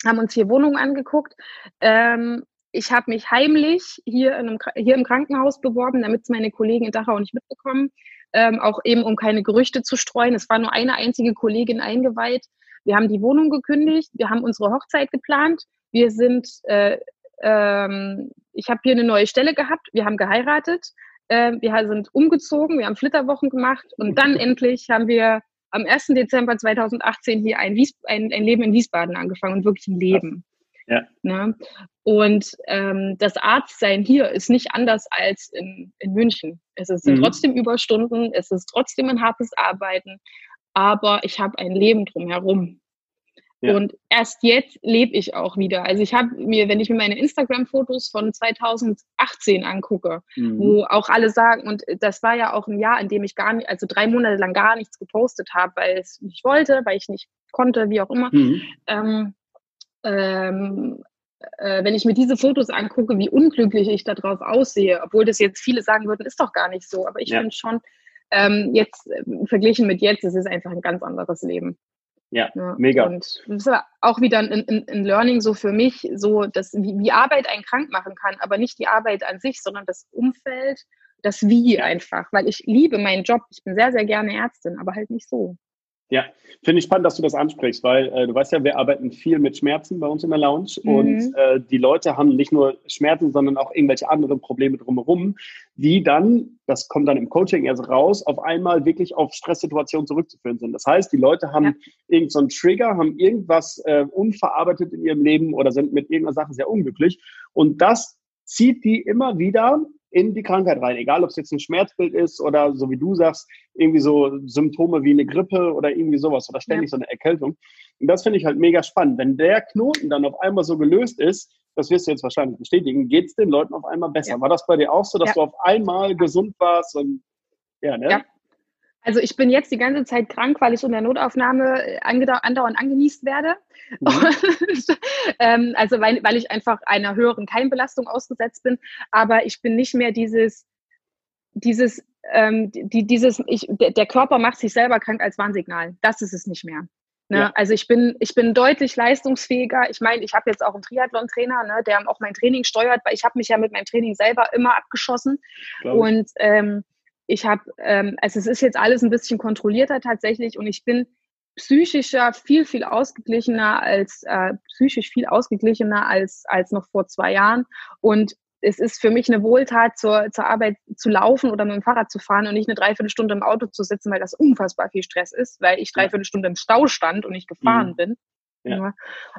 haben uns hier Wohnungen angeguckt. Ähm, ich habe mich heimlich hier, in einem, hier im Krankenhaus beworben, damit es meine Kollegen in Dachau nicht mitbekommen. Ähm, auch eben, um keine Gerüchte zu streuen. Es war nur eine einzige Kollegin eingeweiht. Wir haben die Wohnung gekündigt, wir haben unsere Hochzeit geplant. Wir sind, äh, ähm, ich habe hier eine neue Stelle gehabt, wir haben geheiratet. Äh, wir sind umgezogen, wir haben Flitterwochen gemacht und dann endlich haben wir am 1. Dezember 2018 hier ein, Wies ein, ein Leben in Wiesbaden angefangen und wirklich ein Leben. Ja. Ne? Und ähm, das Arztsein hier ist nicht anders als in, in München. Es sind mhm. trotzdem Überstunden, es ist trotzdem ein hartes Arbeiten, aber ich habe ein Leben drumherum. Ja. Und erst jetzt lebe ich auch wieder. Also ich habe mir, wenn ich mir meine Instagram-Fotos von 2018 angucke, mhm. wo auch alle sagen, und das war ja auch ein Jahr, in dem ich gar nicht, also drei Monate lang gar nichts gepostet habe, weil es nicht wollte, weil ich nicht konnte, wie auch immer. Mhm. Ähm, ähm, äh, wenn ich mir diese Fotos angucke, wie unglücklich ich darauf aussehe, obwohl das jetzt viele sagen würden, ist doch gar nicht so. Aber ich ja. finde schon, ähm, jetzt äh, verglichen mit jetzt, es ist einfach ein ganz anderes Leben. Ja, ja, mega. Und das war auch wieder ein, ein, ein Learning so für mich, so dass wie, wie, Arbeit einen krank machen kann, aber nicht die Arbeit an sich, sondern das Umfeld, das Wie einfach, weil ich liebe meinen Job. Ich bin sehr, sehr gerne Ärztin, aber halt nicht so. Ja, finde ich spannend, dass du das ansprichst, weil äh, du weißt ja, wir arbeiten viel mit Schmerzen bei uns in der Lounge mhm. und äh, die Leute haben nicht nur Schmerzen, sondern auch irgendwelche anderen Probleme drumherum, die dann, das kommt dann im Coaching erst raus, auf einmal wirklich auf Stresssituationen zurückzuführen sind. Das heißt, die Leute haben ja. irgendeinen so Trigger, haben irgendwas äh, unverarbeitet in ihrem Leben oder sind mit irgendeiner Sache sehr unglücklich und das zieht die immer wieder in die Krankheit rein. Egal, ob es jetzt ein Schmerzbild ist oder so wie du sagst, irgendwie so Symptome wie eine Grippe oder irgendwie sowas oder ständig ja. so eine Erkältung. Und das finde ich halt mega spannend. Wenn der Knoten dann auf einmal so gelöst ist, das wirst du jetzt wahrscheinlich bestätigen, geht es den Leuten auf einmal besser. Ja. War das bei dir auch so, dass ja. du auf einmal gesund warst und ja, ne? Ja, also ich bin jetzt die ganze Zeit krank, weil ich in der Notaufnahme äh, andauernd angenießt werde. Mhm. Und, [laughs] ähm, also weil, weil ich einfach einer höheren Keimbelastung ausgesetzt bin. Aber ich bin nicht mehr dieses, dieses, ähm, die, dieses, ich, der Körper macht sich selber krank als Warnsignal. Das ist es nicht mehr. Ne? Ja. Also ich bin, ich bin deutlich leistungsfähiger. Ich meine, ich habe jetzt auch einen Triathlon-Trainer, ne, der auch mein Training steuert, weil ich habe mich ja mit meinem Training selber immer abgeschossen. Und ähm, ich habe, ähm, also es ist jetzt alles ein bisschen kontrollierter tatsächlich und ich bin psychischer, viel, viel ausgeglichener als, äh, psychisch viel ausgeglichener als, als noch vor zwei Jahren. Und es ist für mich eine Wohltat, zur, zur Arbeit zu laufen oder mit dem Fahrrad zu fahren und nicht eine Dreiviertelstunde im Auto zu sitzen, weil das unfassbar viel Stress ist, weil ich Dreiviertelstunde im Stau stand und nicht gefahren mhm. bin. Ja.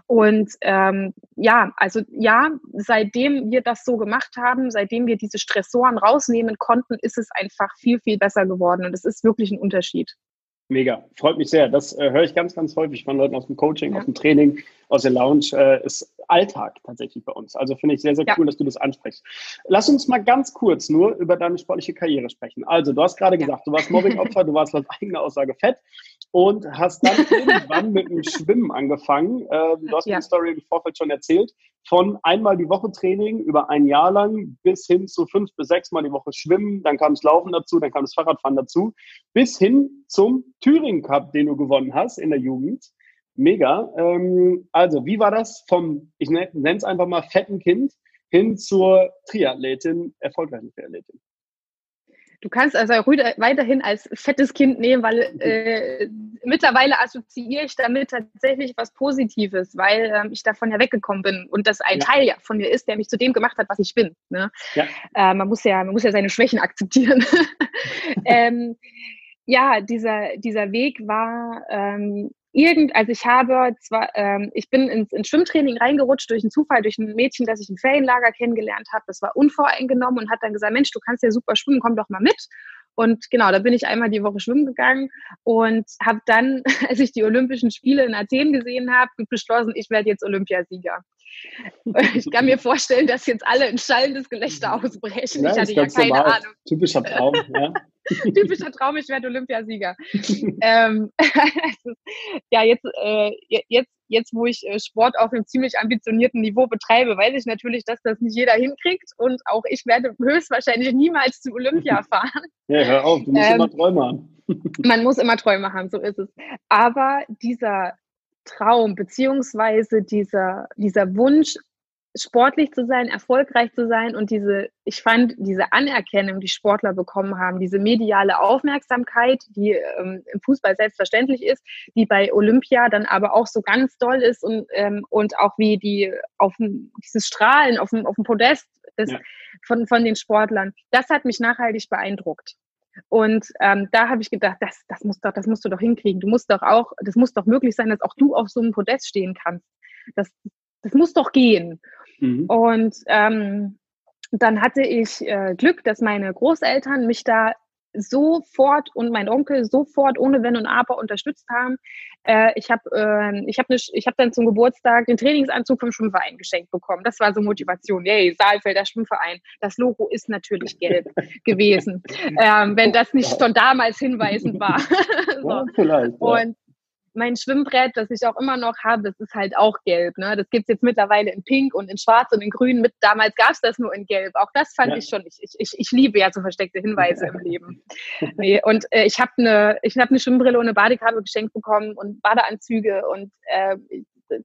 Und ähm, ja, also ja, seitdem wir das so gemacht haben, seitdem wir diese Stressoren rausnehmen konnten, ist es einfach viel, viel besser geworden. Und es ist wirklich ein Unterschied. Mega, freut mich sehr. Das äh, höre ich ganz, ganz häufig von Leuten aus dem Coaching, ja. aus dem Training, aus der Lounge. Äh, ist Alltag tatsächlich bei uns. Also finde ich sehr, sehr ja. cool, dass du das ansprichst. Lass uns mal ganz kurz nur über deine sportliche Karriere sprechen. Also, du hast gerade ja. gesagt, du warst Mobbingopfer, du warst [laughs] laut eigener Aussage fett und hast dann [laughs] irgendwann mit dem Schwimmen angefangen. Ähm, du hast mir die Story im Vorfeld schon erzählt. Von einmal die Woche Training über ein Jahr lang bis hin zu fünf bis sechs Mal die Woche Schwimmen. Dann kam das Laufen dazu, dann kam das Fahrradfahren dazu. Bis hin zum Thüringen Cup, den du gewonnen hast in der Jugend. Mega. Ähm, also, wie war das vom, ich nenne es einfach mal fetten Kind hin zur Triathletin, erfolgreichen Triathletin? Du kannst also weiterhin als fettes Kind nehmen, weil äh, mittlerweile assoziiere ich damit tatsächlich was Positives, weil äh, ich davon ja weggekommen bin und das ein ja. Teil ja von mir ist, der mich zu dem gemacht hat, was ich bin. Ne? Ja. Äh, man muss ja, man muss ja seine Schwächen akzeptieren. [laughs] [laughs] ähm, ja, dieser, dieser Weg war ähm, irgend, also ich habe zwar, ähm, ich bin ins, ins Schwimmtraining reingerutscht durch einen Zufall, durch ein Mädchen, das ich im Ferienlager kennengelernt habe. Das war unvoreingenommen und hat dann gesagt, Mensch, du kannst ja super schwimmen, komm doch mal mit. Und genau, da bin ich einmal die Woche schwimmen gegangen und habe dann, [laughs] als ich die Olympischen Spiele in Athen gesehen habe, beschlossen, ich werde jetzt Olympiasieger. [laughs] Ich kann mir vorstellen, dass jetzt alle ein schallendes Gelächter [laughs] ausbrechen. Ja, ich hatte ja keine normal. Ahnung. Typischer Traum, ja. [laughs] Typischer Traum, ich werde Olympiasieger. ähm, [laughs] ja, jetzt, äh, jetzt, jetzt, wo ich äh, Sport auf einem ziemlich ambitionierten Niveau betreibe, weiß ich natürlich, dass das nicht jeder hinkriegt und auch ich werde höchstwahrscheinlich niemals zu Olympia [laughs] fahren. Ja, hör auf, du musst ähm, immer Träume haben. man muss immer Träume haben, so ist es. Aber dieser Traum, beziehungsweise dieser, dieser Wunsch, sportlich zu sein, erfolgreich zu sein und diese, ich fand, diese Anerkennung, die Sportler bekommen haben, diese mediale Aufmerksamkeit, die ähm, im Fußball selbstverständlich ist, die bei Olympia dann aber auch so ganz doll ist und, ähm, und auch wie die auf dieses Strahlen auf dem, auf dem Podest des, ja. von, von den Sportlern, das hat mich nachhaltig beeindruckt. Und ähm, da habe ich gedacht, das, das, muss doch, das musst du doch hinkriegen. Du musst doch auch, das muss doch möglich sein, dass auch du auf so einem Podest stehen kannst. Das, das muss doch gehen. Mhm. Und ähm, dann hatte ich äh, Glück, dass meine Großeltern mich da sofort und mein Onkel sofort ohne Wenn und Aber unterstützt haben. Äh, ich habe äh, ich hab ne, hab dann zum Geburtstag den Trainingsanzug vom Schwimmverein geschenkt bekommen. Das war so Motivation. Yay, Saalfelder Schwimmverein. Das Logo ist natürlich gelb [laughs] gewesen, ähm, wenn das nicht schon damals hinweisend war. [laughs] so. ja, vielleicht, ja. Und mein Schwimmbrett, das ich auch immer noch habe, das ist halt auch gelb. Ne? Das gibt es jetzt mittlerweile in Pink und in Schwarz und in Grün. Mit, damals gab es das nur in Gelb. Auch das fand ja. ich schon. Ich, ich, ich liebe ja so versteckte Hinweise im Leben. [laughs] Nee, und äh, ich habe eine hab ne Schwimmbrille und eine Badekarte geschenkt bekommen und Badeanzüge. Und äh,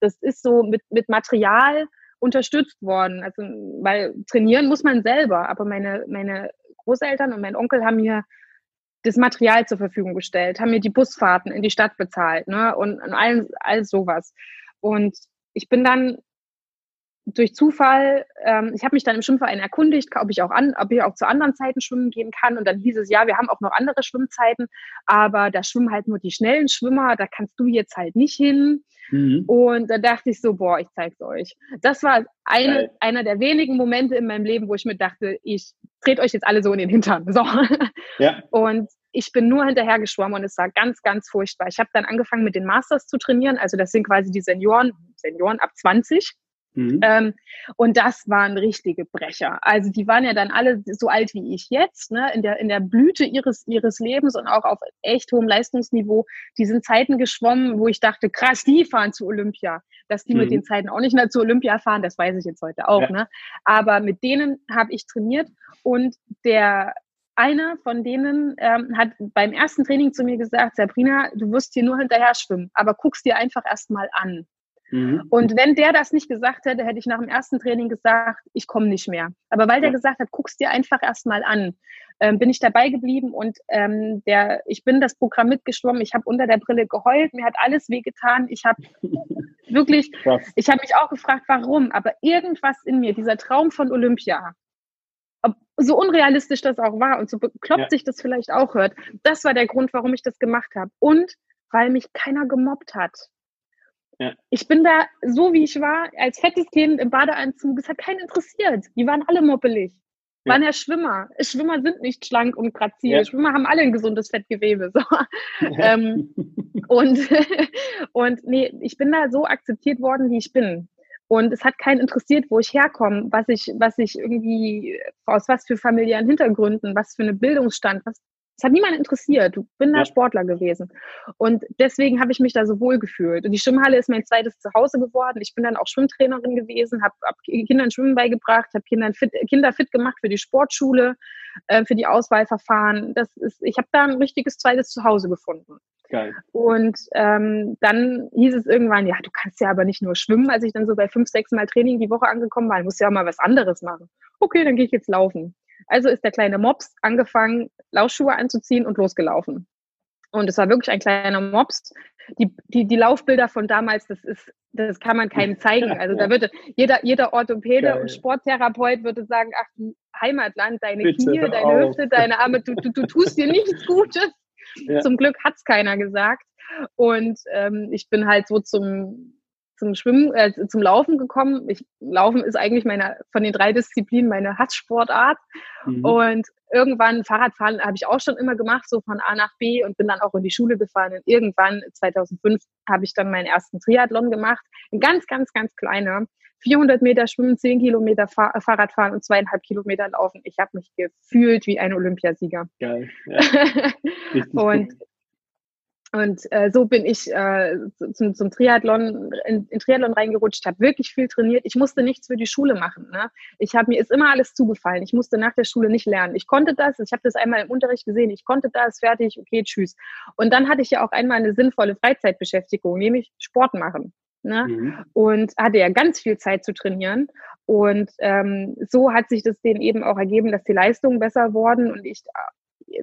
das ist so mit, mit Material unterstützt worden. Also, weil trainieren muss man selber. Aber meine, meine Großeltern und mein Onkel haben mir das Material zur Verfügung gestellt, haben mir die Busfahrten in die Stadt bezahlt ne, und, und all, all sowas. Und ich bin dann durch Zufall, ähm, ich habe mich dann im Schwimmverein erkundigt, ob ich auch an, ob ich auch zu anderen Zeiten schwimmen gehen kann. Und dann hieß es, ja, wir haben auch noch andere Schwimmzeiten, aber da schwimmen halt nur die schnellen Schwimmer, da kannst du jetzt halt nicht hin. Mhm. Und da dachte ich so, boah, ich zeig's euch. Das war eine, einer der wenigen Momente in meinem Leben, wo ich mir dachte, ich dreht euch jetzt alle so in den Hintern. So. Ja. Und ich bin nur hinterher geschwommen und es war ganz, ganz furchtbar. Ich habe dann angefangen mit den Masters zu trainieren, also das sind quasi die Senioren, Senioren ab 20. Mhm. Ähm, und das waren richtige Brecher. Also die waren ja dann alle so alt wie ich jetzt, ne, in der, in der Blüte ihres, ihres Lebens und auch auf echt hohem Leistungsniveau. Die sind Zeiten geschwommen, wo ich dachte, krass, die fahren zu Olympia. Dass die mhm. mit den Zeiten auch nicht mehr zu Olympia fahren, das weiß ich jetzt heute auch. Ja. Ne? Aber mit denen habe ich trainiert und der einer von denen ähm, hat beim ersten Training zu mir gesagt, Sabrina, du wirst hier nur hinterher schwimmen, aber guckst dir einfach erstmal an. Mhm. Und wenn der das nicht gesagt hätte, hätte ich nach dem ersten Training gesagt, ich komme nicht mehr. Aber weil der gesagt hat, guck's dir einfach erstmal an, ähm, bin ich dabei geblieben und ähm, der, ich bin das Programm mitgeschwommen. Ich habe unter der Brille geheult, mir hat alles wehgetan. Ich habe [laughs] wirklich, Krass. ich habe mich auch gefragt, warum. Aber irgendwas in mir, dieser Traum von Olympia, so unrealistisch das auch war und so bekloppt ja. sich das vielleicht auch hört, das war der Grund, warum ich das gemacht habe. Und weil mich keiner gemobbt hat. Ja. Ich bin da so, wie ich war, als fettes Kind im Badeanzug. Es hat keinen interessiert. Die waren alle moppelig. Ja. Waren ja Schwimmer. Schwimmer sind nicht schlank und grazil. Ja. Schwimmer haben alle ein gesundes Fettgewebe. So. Ähm, [laughs] und, [laughs] und nee, ich bin da so akzeptiert worden, wie ich bin. Und es hat keinen interessiert, wo ich herkomme, was ich, was ich irgendwie, aus was für familiären Hintergründen, was für eine Bildungsstand, was, es hat niemanden interessiert. Du bin da ja. Sportler gewesen. Und deswegen habe ich mich da so wohl gefühlt. Und die Schwimmhalle ist mein zweites Zuhause geworden. Ich bin dann auch Schwimmtrainerin gewesen, habe hab Kindern Schwimmen beigebracht, habe Kindern fit, Kinder fit gemacht für die Sportschule, äh, für die Auswahlverfahren. Das ist, ich habe da ein richtiges zweites Zuhause gefunden. Geil. Und ähm, dann hieß es irgendwann, ja, du kannst ja aber nicht nur schwimmen. Als ich dann so bei fünf, sechs Mal Training die Woche angekommen war, muss ja auch mal was anderes machen. Okay, dann gehe ich jetzt laufen. Also ist der kleine Mops angefangen, Laufschuhe anzuziehen und losgelaufen. Und es war wirklich ein kleiner Mops. Die, die, die Laufbilder von damals, das ist, das kann man keinem zeigen. [laughs] Also da würde jeder, jeder Orthopäde Geil. und Sporttherapeut würde sagen, ach Heimatland, deine Bitte Knie, deine auf. Hüfte, deine Arme, du, du, du tust dir nichts Gutes. Ja. Zum Glück hat es keiner gesagt. Und ähm, ich bin halt so zum, zum Schwimmen, äh, zum Laufen gekommen. Ich, Laufen ist eigentlich meine, von den drei Disziplinen meine Hasssportart. Mhm. Und irgendwann Fahrradfahren habe ich auch schon immer gemacht, so von A nach B und bin dann auch in die Schule gefahren. Und irgendwann, 2005, habe ich dann meinen ersten Triathlon gemacht. Ein ganz, ganz, ganz kleiner. 400 Meter schwimmen, 10 Kilometer Fahr Fahrradfahren und zweieinhalb Kilometer laufen. Ich habe mich gefühlt wie ein Olympiasieger. Geil. Ja. [laughs] und und äh, so bin ich äh, zum, zum Triathlon, in, in Triathlon reingerutscht, habe wirklich viel trainiert. Ich musste nichts für die Schule machen. Ne? Ich habe mir ist immer alles zugefallen. Ich musste nach der Schule nicht lernen. Ich konnte das. Ich habe das einmal im Unterricht gesehen. Ich konnte das. Fertig. Okay, tschüss. Und dann hatte ich ja auch einmal eine sinnvolle Freizeitbeschäftigung, nämlich Sport machen. Ne? Mhm. Und hatte ja ganz viel Zeit zu trainieren. Und ähm, so hat sich das denen eben auch ergeben, dass die Leistungen besser wurden und ich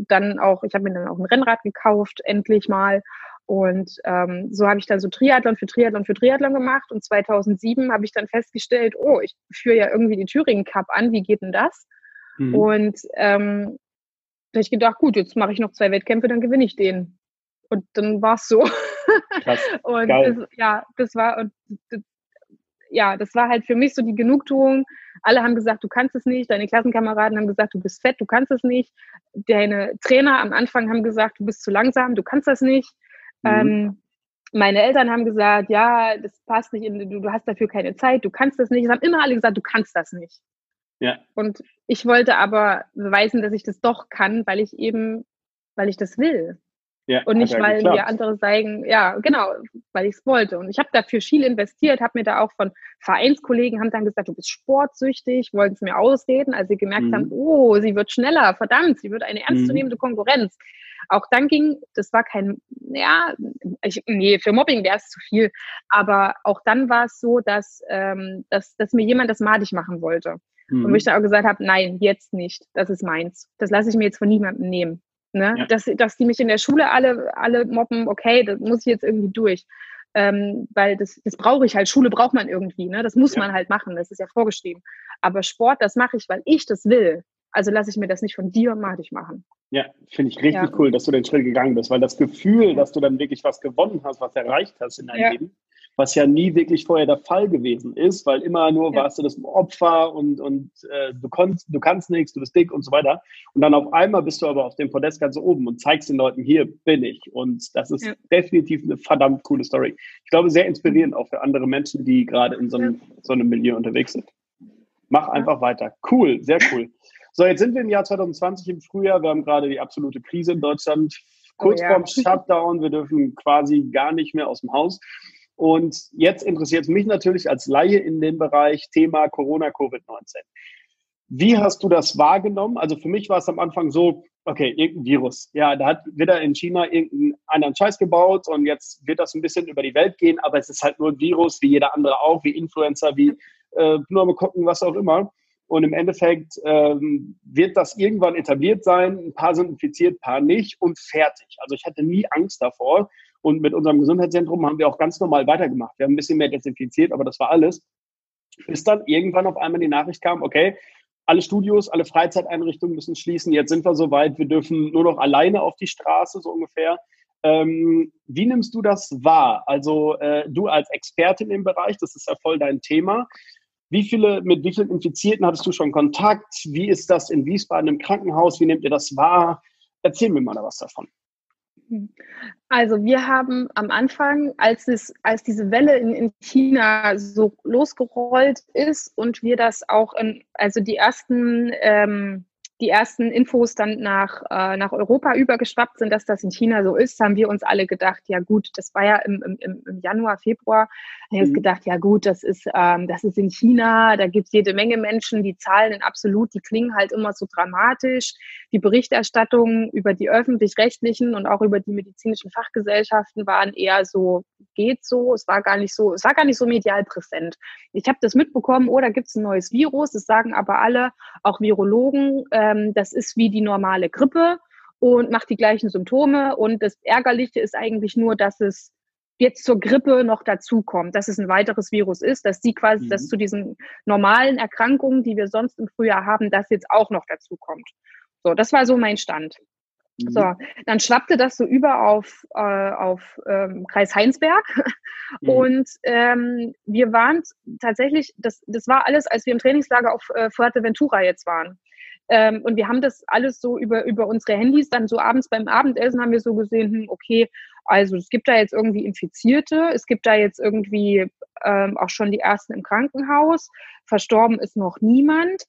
dann auch, ich habe mir dann auch ein Rennrad gekauft, endlich mal. Und ähm, so habe ich dann so Triathlon für Triathlon für Triathlon gemacht. Und 2007 habe ich dann festgestellt, oh, ich führe ja irgendwie die Thüringen Cup an, wie geht denn das? Mhm. Und ähm, da habe ich gedacht, gut, jetzt mache ich noch zwei Wettkämpfe, dann gewinne ich den. Und dann war es so. Krass. [laughs] und das, ja, das war, und ja, das war halt für mich so die Genugtuung. Alle haben gesagt, du kannst es nicht. Deine Klassenkameraden haben gesagt, du bist fett, du kannst es nicht. Deine Trainer am Anfang haben gesagt, du bist zu langsam, du kannst das nicht. Mhm. Ähm, meine Eltern haben gesagt, ja, das passt nicht, in, du, du hast dafür keine Zeit, du kannst das nicht. Es haben immer alle gesagt, du kannst das nicht. Ja. Und ich wollte aber beweisen, dass ich das doch kann, weil ich eben, weil ich das will. Ja, und nicht, weil mir andere sagen, ja, genau, weil ich es wollte. Und ich habe dafür viel investiert, habe mir da auch von Vereinskollegen, haben dann gesagt, du bist sportsüchtig, wollten es mir ausreden, als sie gemerkt mhm. haben, oh, sie wird schneller, verdammt, sie wird eine ernstzunehmende mhm. Konkurrenz. Auch dann ging, das war kein, ja, ich, nee, für Mobbing wäre es zu viel. Aber auch dann war es so, dass, ähm, dass, dass mir jemand das madig machen wollte. Mhm. Und wo ich dann auch gesagt habe, nein, jetzt nicht, das ist meins. Das lasse ich mir jetzt von niemandem nehmen. Ne? Ja. Dass, dass die mich in der Schule alle, alle mobben, okay, das muss ich jetzt irgendwie durch. Ähm, weil das, das brauche ich halt. Schule braucht man irgendwie, ne? Das muss ja. man halt machen, das ist ja vorgeschrieben. Aber Sport, das mache ich, weil ich das will. Also lasse ich mir das nicht von dir madig machen. Ja, finde ich richtig ja. cool, dass du den Schritt gegangen bist, weil das Gefühl, dass du dann wirklich was gewonnen hast, was erreicht hast in deinem Leben, was ja nie wirklich vorher der Fall gewesen ist, weil immer nur ja. warst du das Opfer und, und äh, du, konntest, du kannst nichts, du bist dick und so weiter. Und dann auf einmal bist du aber auf dem Podest ganz oben und zeigst den Leuten, hier bin ich. Und das ist ja. definitiv eine verdammt coole Story. Ich glaube, sehr inspirierend auch für andere Menschen, die gerade in so einem, ja. so einem Milieu unterwegs sind. Mach einfach weiter. Cool, sehr cool. So, jetzt sind wir im Jahr 2020 im Frühjahr. Wir haben gerade die absolute Krise in Deutschland. Kurz oh, vorm Shutdown. Wir dürfen quasi gar nicht mehr aus dem Haus. Und jetzt interessiert es mich natürlich als Laie in dem Bereich Thema Corona, Covid-19. Wie hast du das wahrgenommen? Also für mich war es am Anfang so, okay, irgendein Virus. Ja, da hat wieder in China irgendein einen Scheiß gebaut und jetzt wird das ein bisschen über die Welt gehen, aber es ist halt nur ein Virus, wie jeder andere auch, wie Influencer, wie äh, Pneumokokken, was auch immer. Und im Endeffekt ähm, wird das irgendwann etabliert sein. Ein paar sind infiziert, ein paar nicht und fertig. Also ich hatte nie Angst davor. Und mit unserem Gesundheitszentrum haben wir auch ganz normal weitergemacht. Wir haben ein bisschen mehr desinfiziert, aber das war alles. Bis dann irgendwann auf einmal die Nachricht kam, okay, alle Studios, alle Freizeiteinrichtungen müssen schließen. Jetzt sind wir soweit, wir dürfen nur noch alleine auf die Straße, so ungefähr. Ähm, wie nimmst du das wahr? Also äh, du als Expertin im Bereich, das ist ja voll dein Thema. Wie viele, mit wie vielen Infizierten hattest du schon Kontakt? Wie ist das in Wiesbaden im Krankenhaus? Wie nehmt ihr das wahr? Erzähl mir mal da was davon. Also wir haben am Anfang, als, es, als diese Welle in, in China so losgerollt ist und wir das auch in, also die ersten ähm, die ersten Infos dann nach, äh, nach Europa übergeschwappt sind, dass das in China so ist, haben wir uns alle gedacht, ja gut, das war ja im, im, im Januar, Februar, haben wir mhm. gedacht, ja gut, das ist, ähm, das ist in China, da gibt es jede Menge Menschen, die Zahlen in absolut, die klingen halt immer so dramatisch. Die Berichterstattung über die öffentlich-rechtlichen und auch über die medizinischen Fachgesellschaften waren eher so, geht so, es war gar nicht so, es war gar nicht so medial präsent. Ich habe das mitbekommen, oh, da gibt es ein neues Virus, das sagen aber alle, auch Virologen, äh, ähm, das ist wie die normale Grippe und macht die gleichen Symptome. Und das Ärgerliche ist eigentlich nur, dass es jetzt zur Grippe noch dazukommt, dass es ein weiteres Virus ist, dass die quasi, mhm. dass zu diesen normalen Erkrankungen, die wir sonst im Frühjahr haben, das jetzt auch noch dazukommt. So, das war so mein Stand. Mhm. So, dann schwappte das so über auf, äh, auf ähm, Kreis Heinsberg. [laughs] Mhm. Und ähm, wir waren tatsächlich, das, das war alles, als wir im Trainingslager auf äh, Fuerteventura jetzt waren. Ähm, und wir haben das alles so über, über unsere Handys dann so abends beim Abendessen haben wir so gesehen, hm, okay, also es gibt da jetzt irgendwie Infizierte, es gibt da jetzt irgendwie ähm, auch schon die ersten im Krankenhaus, verstorben ist noch niemand,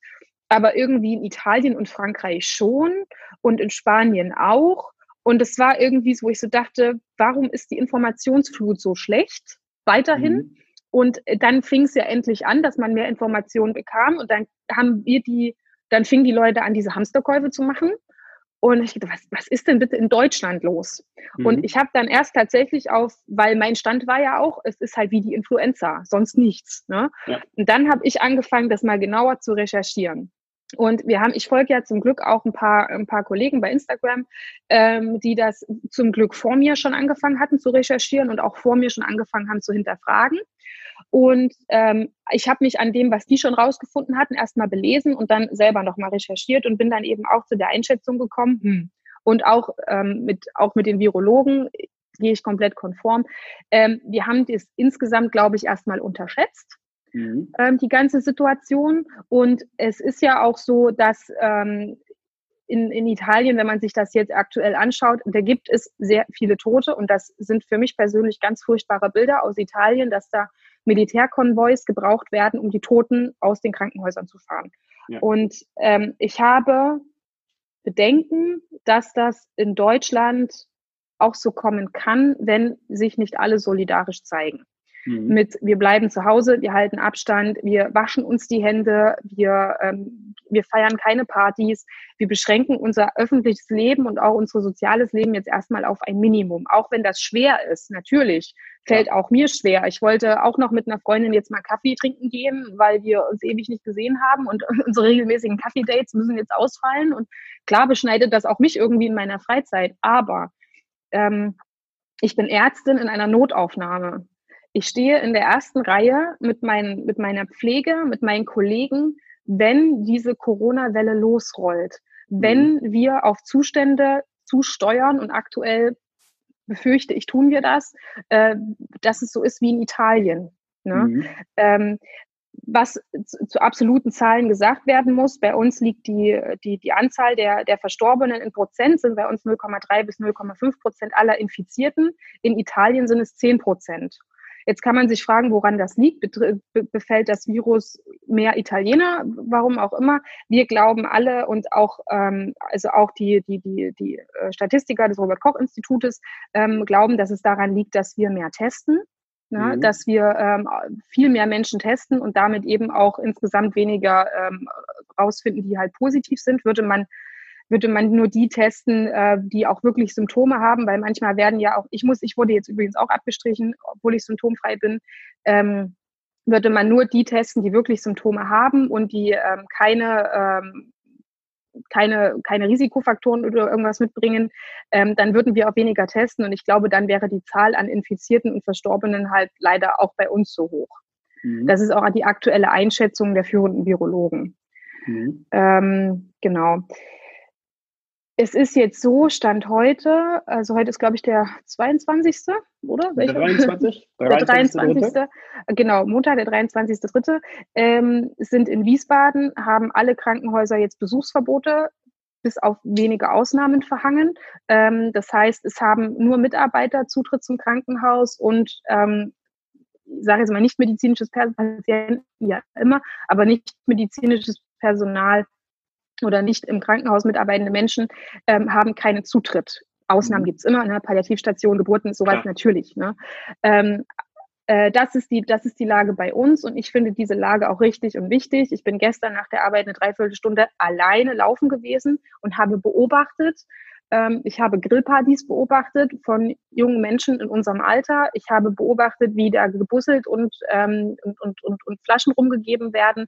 aber irgendwie in Italien und Frankreich schon und in Spanien auch. Und es war irgendwie so, wo ich so dachte, warum ist die Informationsflut so schlecht weiterhin? Mhm. Und dann fing es ja endlich an, dass man mehr Informationen bekam und dann haben wir die dann fingen die Leute an, diese Hamsterkäufe zu machen. Und ich dachte, was, was ist denn bitte in Deutschland los? Mhm. Und ich habe dann erst tatsächlich auf, weil mein Stand war ja auch, es ist halt wie die Influenza, sonst nichts. Ne? Ja. Und dann habe ich angefangen, das mal genauer zu recherchieren. Und wir haben, ich folge ja zum Glück auch ein paar, ein paar Kollegen bei Instagram, ähm, die das zum Glück vor mir schon angefangen hatten zu recherchieren und auch vor mir schon angefangen haben zu hinterfragen. Und ähm, ich habe mich an dem, was die schon rausgefunden hatten, erstmal belesen und dann selber nochmal recherchiert und bin dann eben auch zu der Einschätzung gekommen. Hm. Und auch, ähm, mit, auch mit den Virologen gehe ich komplett konform. Ähm, wir haben das insgesamt, glaube ich, erstmal unterschätzt. Mhm. Ähm, die ganze Situation. Und es ist ja auch so, dass ähm, in, in Italien, wenn man sich das jetzt aktuell anschaut, da gibt es sehr viele Tote und das sind für mich persönlich ganz furchtbare Bilder aus Italien, dass da Militärkonvois gebraucht werden, um die Toten aus den Krankenhäusern zu fahren. Ja. Und ähm, ich habe Bedenken, dass das in Deutschland auch so kommen kann, wenn sich nicht alle solidarisch zeigen. Mhm. Mit wir bleiben zu Hause, wir halten Abstand, wir waschen uns die Hände, wir, ähm, wir feiern keine Partys, wir beschränken unser öffentliches Leben und auch unser soziales Leben jetzt erstmal auf ein Minimum. Auch wenn das schwer ist, natürlich fällt ja. auch mir schwer. Ich wollte auch noch mit einer Freundin jetzt mal Kaffee trinken gehen, weil wir uns ewig nicht gesehen haben und [laughs] unsere regelmäßigen Kaffee-Dates müssen jetzt ausfallen. Und klar beschneidet das auch mich irgendwie in meiner Freizeit. Aber ähm, ich bin Ärztin in einer Notaufnahme. Ich stehe in der ersten Reihe mit, mein, mit meiner Pflege, mit meinen Kollegen, wenn diese Corona-Welle losrollt. Wenn mhm. wir auf Zustände zusteuern und aktuell befürchte ich, tun wir das, äh, dass es so ist wie in Italien. Ne? Mhm. Ähm, was zu, zu, absoluten Zahlen gesagt werden muss, bei uns liegt die, die, die Anzahl der, der Verstorbenen in Prozent, sind bei uns 0,3 bis 0,5 Prozent aller Infizierten. In Italien sind es 10 Prozent. Jetzt kann man sich fragen, woran das liegt. Befällt das Virus mehr Italiener? Warum auch immer. Wir glauben alle und auch, ähm, also auch die, die, die, die äh, Statistiker des Robert-Koch-Institutes ähm, glauben, dass es daran liegt, dass wir mehr testen. Ne, mhm. dass wir ähm, viel mehr Menschen testen und damit eben auch insgesamt weniger ähm, rausfinden, die halt positiv sind, würde man würde man nur die testen, äh, die auch wirklich Symptome haben, weil manchmal werden ja auch, ich muss, ich wurde jetzt übrigens auch abgestrichen, obwohl ich symptomfrei bin. Ähm, würde man nur die testen, die wirklich Symptome haben und die ähm, keine, ähm, keine, keine Risikofaktoren oder irgendwas mitbringen, ähm, dann würden wir auch weniger testen. Und ich glaube, dann wäre die Zahl an Infizierten und Verstorbenen halt leider auch bei uns so hoch. Mhm. Das ist auch die aktuelle Einschätzung der führenden Virologen. Mhm. Ähm, genau. Es ist jetzt so, Stand heute, also heute ist, glaube ich, der 22. oder? Welcher? [laughs] Der 23. Der 23. Der Genau, Montag, der 23.3. Ähm, sind in Wiesbaden, haben alle Krankenhäuser jetzt Besuchsverbote bis auf wenige Ausnahmen verhangen. Ähm, das heißt, es haben nur Mitarbeiter Zutritt zum Krankenhaus und ähm, ich sage jetzt mal nicht medizinisches Personal, ja immer, aber nicht medizinisches Personal oder nicht im Krankenhaus mitarbeitende Menschen ähm, haben keinen Zutritt. Ausnahmen mhm. gibt es immer, ne? Palliativstation, Geburten, sowas Klar. natürlich. Ne? Ähm, äh, das, ist die, das ist die Lage bei uns und ich finde diese Lage auch richtig und wichtig. Ich bin gestern nach der Arbeit eine Dreiviertelstunde alleine laufen gewesen und habe beobachtet, ähm, ich habe Grillpartys beobachtet von jungen Menschen in unserem Alter. Ich habe beobachtet, wie da gebusselt und, ähm, und, und, und, und Flaschen rumgegeben werden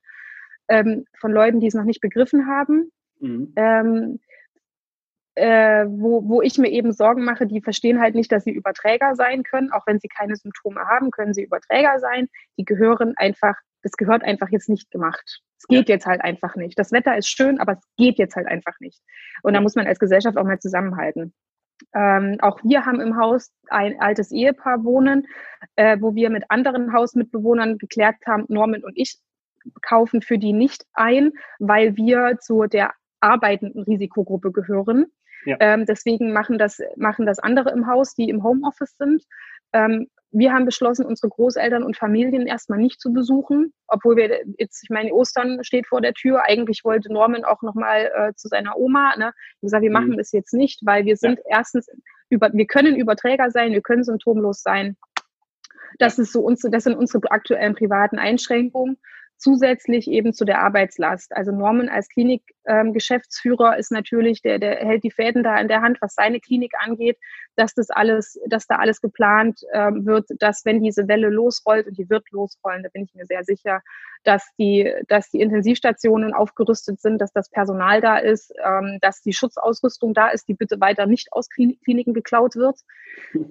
ähm, von Leuten, die es noch nicht begriffen haben. Mhm. Ähm, äh, wo, wo ich mir eben Sorgen mache, die verstehen halt nicht, dass sie Überträger sein können. Auch wenn sie keine Symptome haben, können sie Überträger sein. Die gehören einfach, das gehört einfach jetzt nicht gemacht. Es geht ja. jetzt halt einfach nicht. Das Wetter ist schön, aber es geht jetzt halt einfach nicht. Und da muss man als Gesellschaft auch mal zusammenhalten. Ähm, auch wir haben im Haus ein altes Ehepaar wohnen, äh, wo wir mit anderen Hausmitbewohnern geklärt haben, Norman und ich kaufen für die nicht ein, weil wir zu der arbeitenden Risikogruppe gehören. Ja. Ähm, deswegen machen das, machen das andere im Haus, die im Homeoffice sind. Ähm, wir haben beschlossen, unsere Großeltern und Familien erstmal nicht zu besuchen, obwohl wir jetzt, ich meine, Ostern steht vor der Tür. Eigentlich wollte Norman auch nochmal äh, zu seiner Oma. Ne? Ich gesagt, wir machen mhm. das jetzt nicht, weil wir sind ja. erstens über, wir können Überträger sein, wir können symptomlos sein. Das ist so unsere, das sind unsere aktuellen privaten Einschränkungen zusätzlich eben zu der Arbeitslast. Also Norman als Klinikgeschäftsführer ähm, ist natürlich, der, der hält die Fäden da in der Hand, was seine Klinik angeht, dass das alles, dass da alles geplant ähm, wird, dass wenn diese Welle losrollt und die wird losrollen, da bin ich mir sehr sicher, dass die, dass die Intensivstationen aufgerüstet sind, dass das Personal da ist, ähm, dass die Schutzausrüstung da ist, die bitte weiter nicht aus Kliniken geklaut wird. [laughs]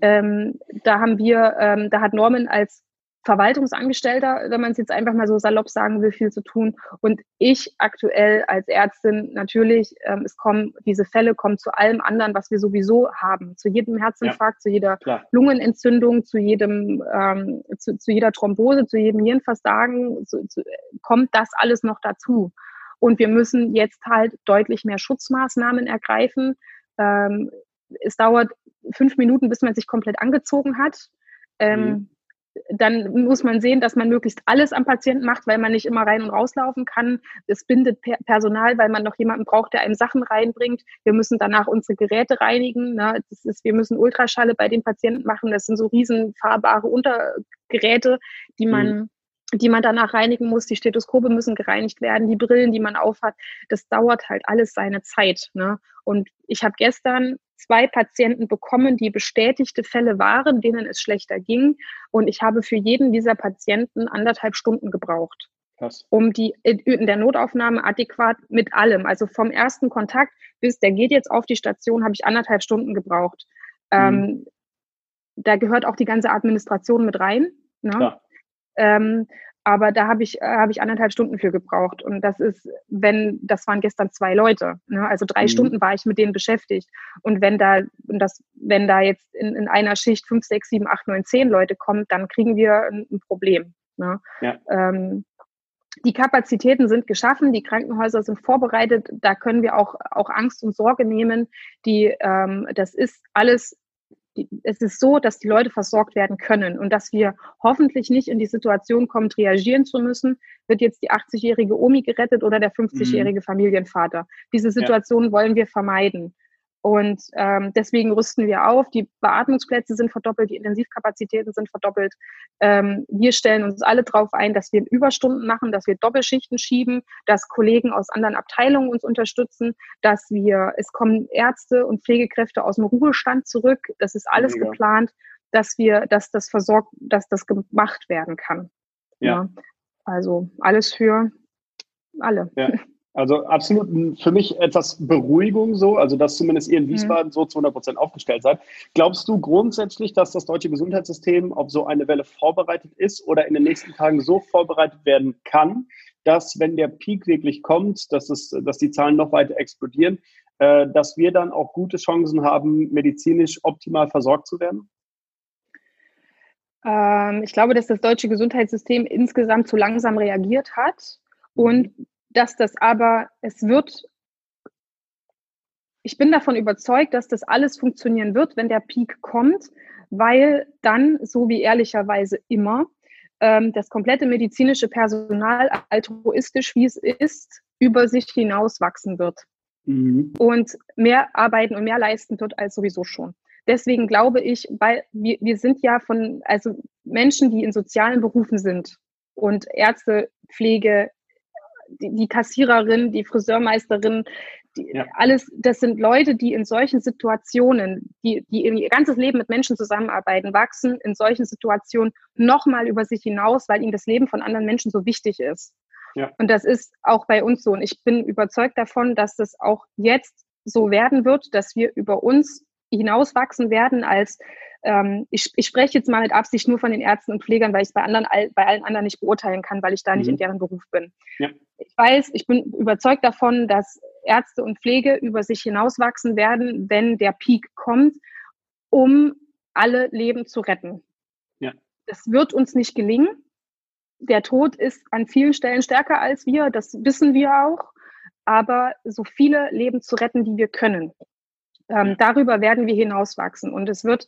Ähm, da haben wir, ähm, da hat Norman als Verwaltungsangestellter, wenn man es jetzt einfach mal so salopp sagen will, viel zu tun. Und ich aktuell als Ärztin natürlich, ähm, es kommen, diese Fälle kommen zu allem anderen, was wir sowieso haben. Zu jedem Herzinfarkt, ja, zu jeder klar. Lungenentzündung, zu jedem, ähm, zu, zu, jeder Thrombose, zu jedem Hirnversagen, zu, zu, kommt das alles noch dazu. Und wir müssen jetzt halt deutlich mehr Schutzmaßnahmen ergreifen. Ähm, es dauert fünf Minuten, bis man sich komplett angezogen hat. Ähm, mhm dann muss man sehen, dass man möglichst alles am Patienten macht, weil man nicht immer rein und rauslaufen kann. Es bindet Personal, weil man noch jemanden braucht, der einem Sachen reinbringt. Wir müssen danach unsere Geräte reinigen. Ne? Das ist, wir müssen Ultraschalle bei den Patienten machen. Das sind so riesen fahrbare Untergeräte, die man mhm die man danach reinigen muss. Die Stethoskope müssen gereinigt werden, die Brillen, die man aufhat. Das dauert halt alles seine Zeit. Ne? Und ich habe gestern zwei Patienten bekommen, die bestätigte Fälle waren, denen es schlechter ging. Und ich habe für jeden dieser Patienten anderthalb Stunden gebraucht. Krass. um die in der Notaufnahme adäquat mit allem, also vom ersten Kontakt bis der geht jetzt auf die Station, habe ich anderthalb Stunden gebraucht. Mhm. Ähm, da gehört auch die ganze Administration mit rein. Ne? Ähm, aber da habe ich, äh, habe ich anderthalb Stunden für gebraucht. Und das ist, wenn, das waren gestern zwei Leute. Ne? Also drei mhm. Stunden war ich mit denen beschäftigt. Und wenn da, und das, wenn da jetzt in, in einer Schicht fünf, sechs, sieben, acht, neun, zehn Leute kommen, dann kriegen wir ein, ein Problem. Ne? Ja. Ähm, die Kapazitäten sind geschaffen, die Krankenhäuser sind vorbereitet, da können wir auch, auch Angst und Sorge nehmen. Die, ähm, das ist alles es ist so, dass die Leute versorgt werden können und dass wir hoffentlich nicht in die Situation kommen, reagieren zu müssen, wird jetzt die 80-jährige Omi gerettet oder der 50-jährige mhm. Familienvater. Diese Situation ja. wollen wir vermeiden. Und ähm, deswegen rüsten wir auf. Die Beatmungsplätze sind verdoppelt, die Intensivkapazitäten sind verdoppelt. Ähm, wir stellen uns alle darauf ein, dass wir Überstunden machen, dass wir Doppelschichten schieben, dass Kollegen aus anderen Abteilungen uns unterstützen, dass wir, es kommen Ärzte und Pflegekräfte aus dem Ruhestand zurück. Das ist alles ja. geplant, dass wir, dass das versorgt, dass das gemacht werden kann. Ja. ja. Also alles für alle. Ja. [laughs] Also absolut für mich etwas Beruhigung so, also dass zumindest ihr in mhm. Wiesbaden mhm. so zu 100 Prozent aufgestellt seid. Glaubst du grundsätzlich, dass das deutsche Gesundheitssystem auf so eine Welle vorbereitet ist oder in den nächsten Tagen so vorbereitet werden kann, dass wenn der Peak wirklich kommt, dass, es, dass die Zahlen noch weiter explodieren, äh, dass wir dann auch gute Chancen haben, medizinisch optimal versorgt zu werden? Ähm, ich glaube, dass das deutsche Gesundheitssystem insgesamt zu langsam reagiert hat und mhm dass das aber, es wird, ich bin davon überzeugt, dass das alles funktionieren wird, wenn der Peak kommt, weil dann, so wie ehrlicherweise immer, ähm, das komplette medizinische Personal altruistisch, wie es ist, über sich hinaus wachsen wird mhm. und mehr arbeiten und mehr leisten wird als sowieso schon. Deswegen glaube ich, weil wir, wir sind ja von, also Menschen, die in sozialen Berufen sind und Ärzte, Pflege, die, die Kassiererin, die Friseurmeisterin, die, ja. alles, das sind Leute, die in solchen Situationen, die, die ihr ganzes Leben mit Menschen zusammenarbeiten, wachsen in solchen Situationen nochmal über sich hinaus, weil ihnen das Leben von anderen Menschen so wichtig ist. Ja. Und das ist auch bei uns so. Und ich bin überzeugt davon, dass das auch jetzt so werden wird, dass wir über uns hinauswachsen werden als ähm, ich, ich spreche jetzt mal mit Absicht nur von den Ärzten und Pflegern, weil ich es bei anderen, bei allen anderen nicht beurteilen kann, weil ich da nicht mhm. in deren Beruf bin. Ja. Ich weiß, ich bin überzeugt davon, dass Ärzte und Pflege über sich hinauswachsen werden, wenn der Peak kommt, um alle Leben zu retten. Ja. Das wird uns nicht gelingen. Der Tod ist an vielen Stellen stärker als wir, das wissen wir auch. Aber so viele Leben zu retten, die wir können. Ähm, darüber werden wir hinauswachsen. Und es wird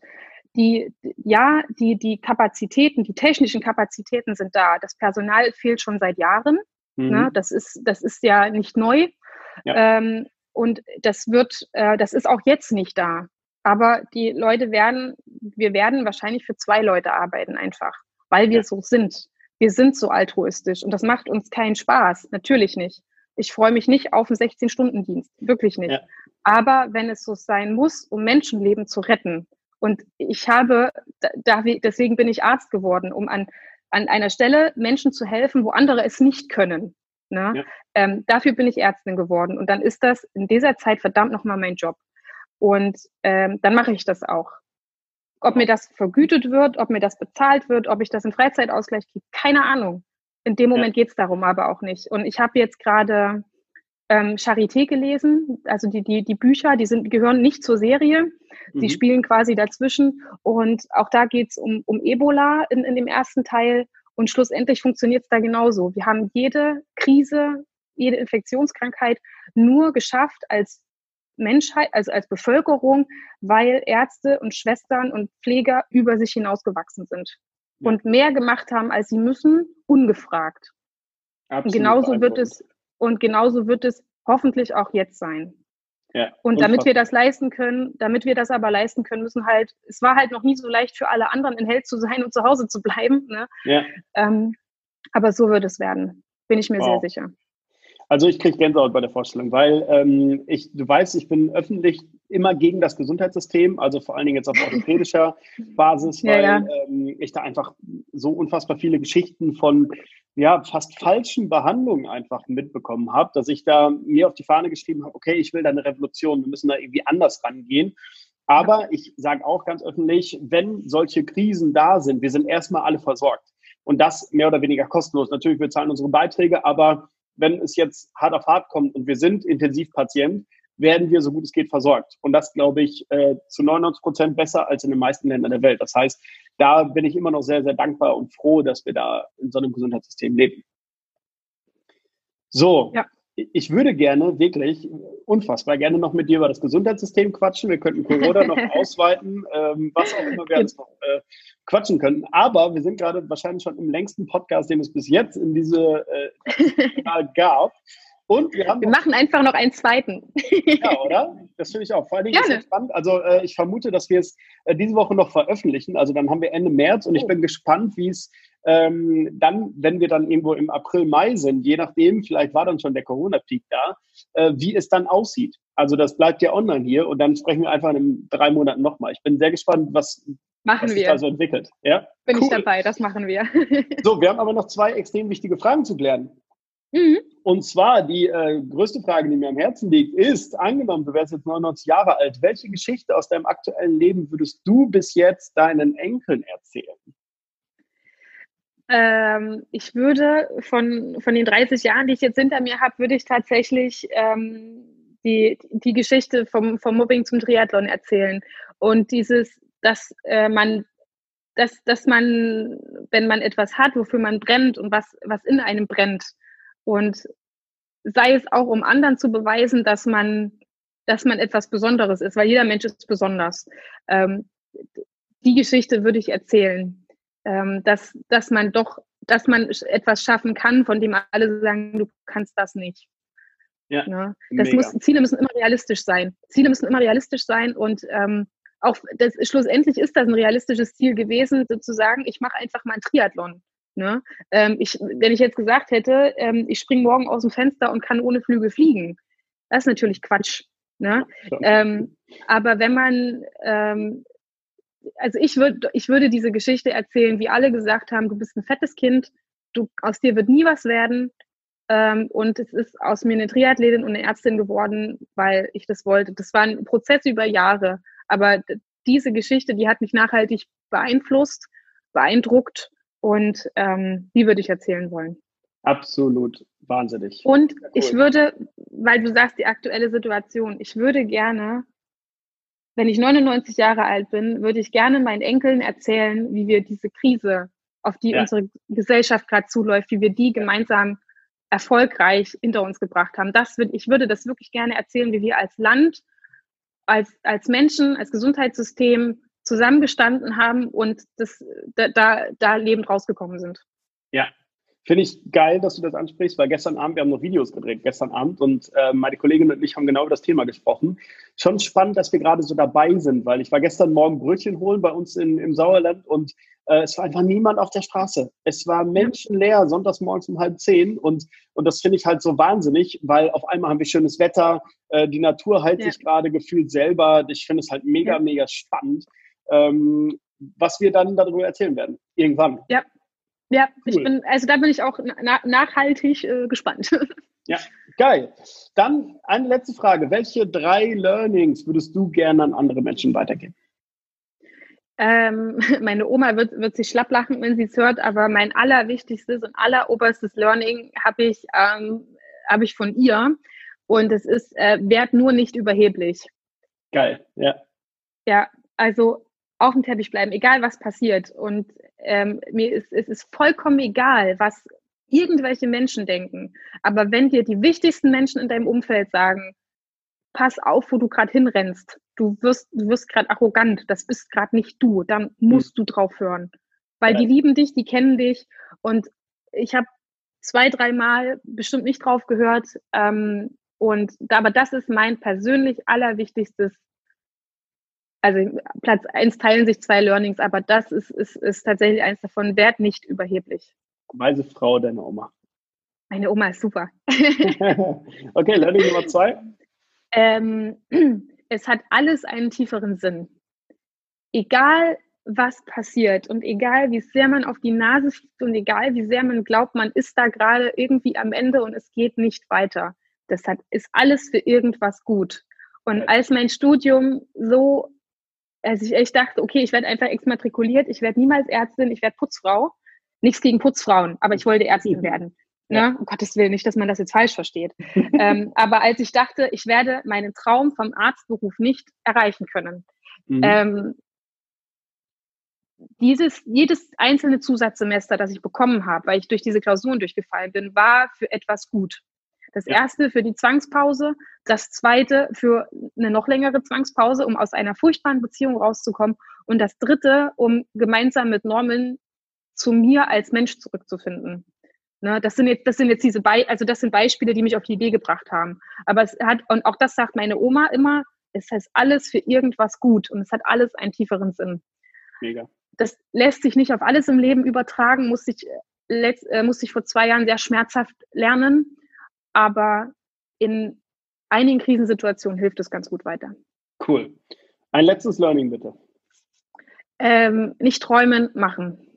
die, ja, die, die Kapazitäten, die technischen Kapazitäten sind da. Das Personal fehlt schon seit Jahren. Mhm. Ne? Das, ist, das ist ja nicht neu. Ja. Ähm, und das wird, äh, das ist auch jetzt nicht da. Aber die Leute werden, wir werden wahrscheinlich für zwei Leute arbeiten einfach, weil wir ja. so sind. Wir sind so altruistisch und das macht uns keinen Spaß. Natürlich nicht. Ich freue mich nicht auf einen 16-Stunden-Dienst. Wirklich nicht. Ja. Aber wenn es so sein muss, um Menschenleben zu retten, und ich habe, da, deswegen bin ich Arzt geworden, um an, an einer Stelle Menschen zu helfen, wo andere es nicht können. Ne? Ja. Ähm, dafür bin ich Ärztin geworden. Und dann ist das in dieser Zeit verdammt nochmal mein Job. Und ähm, dann mache ich das auch. Ob mir das vergütet wird, ob mir das bezahlt wird, ob ich das in Freizeitausgleich kriege, keine Ahnung. In dem Moment ja. geht es darum aber auch nicht. Und ich habe jetzt gerade ähm, Charité gelesen. Also die, die, die Bücher, die sind, gehören nicht zur Serie. Sie mhm. spielen quasi dazwischen. Und auch da geht es um, um Ebola in, in dem ersten Teil. Und schlussendlich funktioniert es da genauso. Wir haben jede Krise, jede Infektionskrankheit nur geschafft als Menschheit, also als Bevölkerung, weil Ärzte und Schwestern und Pfleger über sich hinausgewachsen sind ja. und mehr gemacht haben, als sie müssen, ungefragt. Absolut genauso wird es und genauso wird es hoffentlich auch jetzt sein. Ja, und damit wir das leisten können, damit wir das aber leisten können, müssen halt, es war halt noch nie so leicht für alle anderen in Held zu sein und zu Hause zu bleiben. Ne? Ja. Ähm, aber so wird es werden, bin ich mir wow. sehr sicher. Also ich kriege Gänsehaut bei der Vorstellung, weil ähm, ich, du weißt, ich bin öffentlich immer gegen das Gesundheitssystem, also vor allen Dingen jetzt auf [laughs] orthopädischer Basis, weil ja, ja. Ähm, ich da einfach so unfassbar viele Geschichten von ja, fast falschen Behandlungen einfach mitbekommen habe, dass ich da mir auf die Fahne geschrieben habe, okay, ich will da eine Revolution, wir müssen da irgendwie anders rangehen. Aber ich sage auch ganz öffentlich, wenn solche Krisen da sind, wir sind erstmal alle versorgt. Und das mehr oder weniger kostenlos. Natürlich, wir zahlen unsere Beiträge, aber wenn es jetzt hart auf hart kommt und wir sind Intensivpatient, werden wir so gut es geht versorgt. Und das glaube ich äh, zu 99 Prozent besser als in den meisten Ländern der Welt. Das heißt, da bin ich immer noch sehr, sehr dankbar und froh, dass wir da in so einem Gesundheitssystem leben. So, ja. ich würde gerne wirklich unfassbar gerne noch mit dir über das Gesundheitssystem quatschen. Wir könnten Corona noch [laughs] ausweiten, ähm, was auch immer wir jetzt noch äh, quatschen könnten. Aber wir sind gerade wahrscheinlich schon im längsten Podcast, den es bis jetzt in diese äh, [laughs] gab. Und wir haben. Wir machen einfach noch einen zweiten. ja, oder? Das finde ich auch. Vor allem ist es spannend. Also äh, ich vermute, dass wir es äh, diese Woche noch veröffentlichen. Also dann haben wir Ende März und oh. ich bin gespannt, wie es ähm, dann, wenn wir dann irgendwo im April, Mai sind, je nachdem, vielleicht war dann schon der Corona-Peak da, äh, wie es dann aussieht. Also das bleibt ja online hier und dann sprechen wir einfach in drei Monaten nochmal. Ich bin sehr gespannt, was Machen was wir. sich da so entwickelt. Ja? Bin cool. ich dabei, das machen wir. So, wir haben aber noch zwei extrem wichtige Fragen zu klären. Mhm. Und zwar die äh, größte Frage, die mir am Herzen liegt, ist, angenommen, du wärst jetzt 99 Jahre alt, welche Geschichte aus deinem aktuellen Leben würdest du bis jetzt deinen Enkeln erzählen? Ähm, ich würde von, von den 30 Jahren, die ich jetzt hinter mir habe, würde ich tatsächlich ähm, die, die Geschichte vom, vom Mobbing zum Triathlon erzählen. Und dieses, dass äh, man, dass, dass man, wenn man etwas hat, wofür man brennt und was, was in einem brennt, und sei es auch, um anderen zu beweisen, dass man, dass man etwas Besonderes ist, weil jeder Mensch ist besonders. Ähm, die Geschichte würde ich erzählen ähm, dass, dass man doch, dass man etwas schaffen kann, von dem alle sagen, du kannst das nicht. Ja, ne? das mega. muss, Ziele müssen immer realistisch sein. Ziele müssen immer realistisch sein und ähm, auch das, schlussendlich ist das ein realistisches Ziel gewesen, sozusagen, ich mache einfach mal einen Triathlon. Ne? Ähm, ich, wenn ich jetzt gesagt hätte, ähm, ich springe morgen aus dem Fenster und kann ohne Flügel fliegen, das ist natürlich Quatsch. Ne? Ja. Ähm, aber wenn man ähm, also ich würde, ich würde diese Geschichte erzählen, wie alle gesagt haben, du bist ein fettes Kind, du, aus dir wird nie was werden. Ähm, und es ist aus mir eine Triathletin und eine Ärztin geworden, weil ich das wollte. Das war ein Prozess über Jahre. Aber diese Geschichte, die hat mich nachhaltig beeinflusst, beeindruckt und ähm, die würde ich erzählen wollen. Absolut wahnsinnig. Und cool. ich würde, weil du sagst, die aktuelle Situation, ich würde gerne wenn ich 99 Jahre alt bin, würde ich gerne meinen Enkeln erzählen, wie wir diese Krise, auf die Ja. unsere Gesellschaft gerade zuläuft, wie wir die gemeinsam erfolgreich hinter uns gebracht haben. Das würde, ich würde das wirklich gerne erzählen, wie wir als Land, als, als Menschen, als Gesundheitssystem zusammengestanden haben und das, da, da, da lebend rausgekommen sind. Ja, finde ich geil, dass du das ansprichst, weil gestern Abend, wir haben noch Videos gedreht, gestern Abend, und äh, meine Kollegin und ich haben genau über das Thema gesprochen. Schon spannend, dass wir gerade so dabei sind, weil ich war gestern Morgen Brötchen holen bei uns in, im Sauerland und äh, es war einfach niemand auf der Straße. Es war menschenleer, sonntags morgens um halb zehn und, und das finde ich halt so wahnsinnig, weil auf einmal haben wir schönes Wetter, äh, die Natur heilt Ja. sich gerade gefühlt selber. Ich finde es halt mega, Ja. mega spannend, ähm, was wir dann darüber erzählen werden. Irgendwann. Ja, ich Cool. bin, also da bin ich auch na nachhaltig äh, gespannt. [laughs] Geil. Dann eine letzte Frage. Welche drei Learnings würdest du gerne an andere Menschen weitergeben? Ähm, [laughs] meine Oma wird, wird sich schlapp lachen, wenn sie es hört, aber mein allerwichtigstes und alleroberstes Learning habe ich, ähm, hab ich von ihr. Und es ist, äh, werd nur nicht überheblich. Geil, ja. Ja, also auf dem Teppich bleiben, egal was passiert. Und ähm, mir ist es ist vollkommen egal, was irgendwelche Menschen denken. Aber wenn dir die wichtigsten Menschen in deinem Umfeld sagen, pass auf, wo du gerade hinrennst, du wirst, du wirst gerade arrogant, das bist gerade nicht du, dann musst du drauf hören. Weil Ja. die lieben dich, die kennen dich. Und ich habe zwei, dreimal bestimmt nicht drauf gehört. Ähm, und aber das ist mein persönlich allerwichtigstes also Platz eins teilen sich zwei Learnings, aber das ist, ist, ist tatsächlich eins davon, werd nicht überheblich. Weise Frau, deine Oma. Meine Oma ist super. [laughs] okay, Learning Nummer zwei. ähm, es hat alles einen tieferen Sinn. Egal, was passiert und egal, wie sehr man auf die Nase fliegt und egal, wie sehr man glaubt, man ist da gerade irgendwie am Ende und es geht nicht weiter. Das hat, ist alles für irgendwas gut. Und als mein Studium so, als ich echt dachte, okay, ich werde einfach exmatrikuliert, ich werde niemals Ärztin, ich werde Putzfrau. Nichts gegen Putzfrauen, aber ich wollte Ärztin werden. Ja. Ne? Um Gottes Willen, nicht, dass man das jetzt falsch versteht. [laughs] ähm, aber als ich dachte, ich werde meinen Traum vom Arztberuf nicht erreichen können, Mhm. ähm, dieses, jedes einzelne Zusatzsemester, das ich bekommen habe, weil ich durch diese Klausuren durchgefallen bin, war für etwas gut. Das Ja. erste für die Zwangspause, das zweite für eine noch längere Zwangspause, um aus einer furchtbaren Beziehung rauszukommen und das dritte, um gemeinsam mit Norman zu mir als Mensch zurückzufinden. Ne, das sind jetzt, das sind jetzt diese Be also das sind Beispiele, die mich auf die Idee gebracht haben. Aber es hat, und auch das sagt meine Oma immer, es heißt alles für irgendwas gut und es hat alles einen tieferen Sinn. Mega. Das lässt sich nicht auf alles im Leben übertragen, musste ich, äh, letzt, äh, musste ich vor zwei Jahren sehr schmerzhaft lernen. Aber in einigen Krisensituationen hilft es ganz gut weiter. Cool. Ein letztes Learning bitte. Ähm, nicht träumen, machen.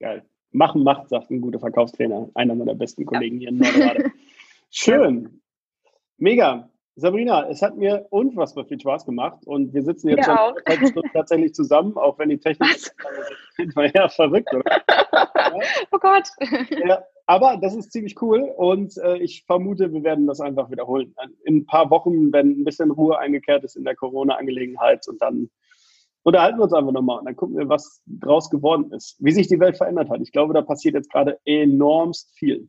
Geil. Machen macht, sagt ein guter Verkaufstrainer, einer meiner besten Kollegen ja. hier in Nordrade. [laughs] Schön. Mega. Sabrina, es hat mir unfassbar viel Spaß gemacht und wir sitzen jetzt schon tatsächlich zusammen, auch wenn die Technik war [laughs] ja verrückt, oder? Ja. [laughs] Oh Gott. Ja, aber das ist ziemlich cool und äh, ich vermute, wir werden das einfach wiederholen. In ein paar Wochen, wenn ein bisschen Ruhe eingekehrt ist in der Corona-Angelegenheit und dann unterhalten wir uns einfach nochmal und dann gucken wir, was draus geworden ist, wie sich die Welt verändert hat. Ich glaube, da passiert jetzt gerade enormst viel.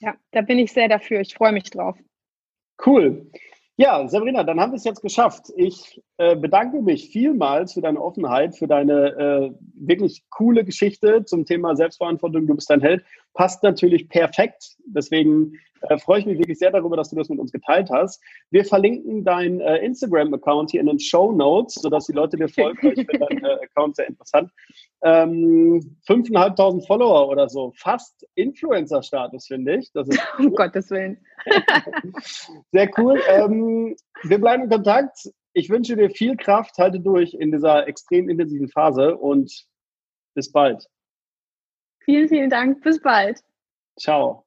Ja, da bin ich sehr dafür. Ich freue mich drauf. Cool. Ja, Sabrina, dann haben wir es jetzt geschafft. Ich äh, bedanke mich vielmals für deine Offenheit, für deine äh, wirklich coole Geschichte zum Thema Selbstverantwortung. Du bist ein Held. Passt natürlich perfekt. Deswegen äh, freue ich mich wirklich sehr darüber, dass du das mit uns geteilt hast. Wir verlinken deinen äh, Instagram-Account hier in den Show Notes, sodass die Leute dir folgen. ich finde deinen äh, Account sehr interessant. Ähm, 5.500 Follower oder so. Fast Influencer-Status, finde ich. Das ist [laughs] cool. Um Gottes Willen. [laughs] sehr cool. Ähm, wir bleiben in Kontakt. Ich wünsche dir viel Kraft. Halte durch in dieser extrem intensiven Phase und bis bald. Vielen, vielen Dank. Bis bald. Ciao.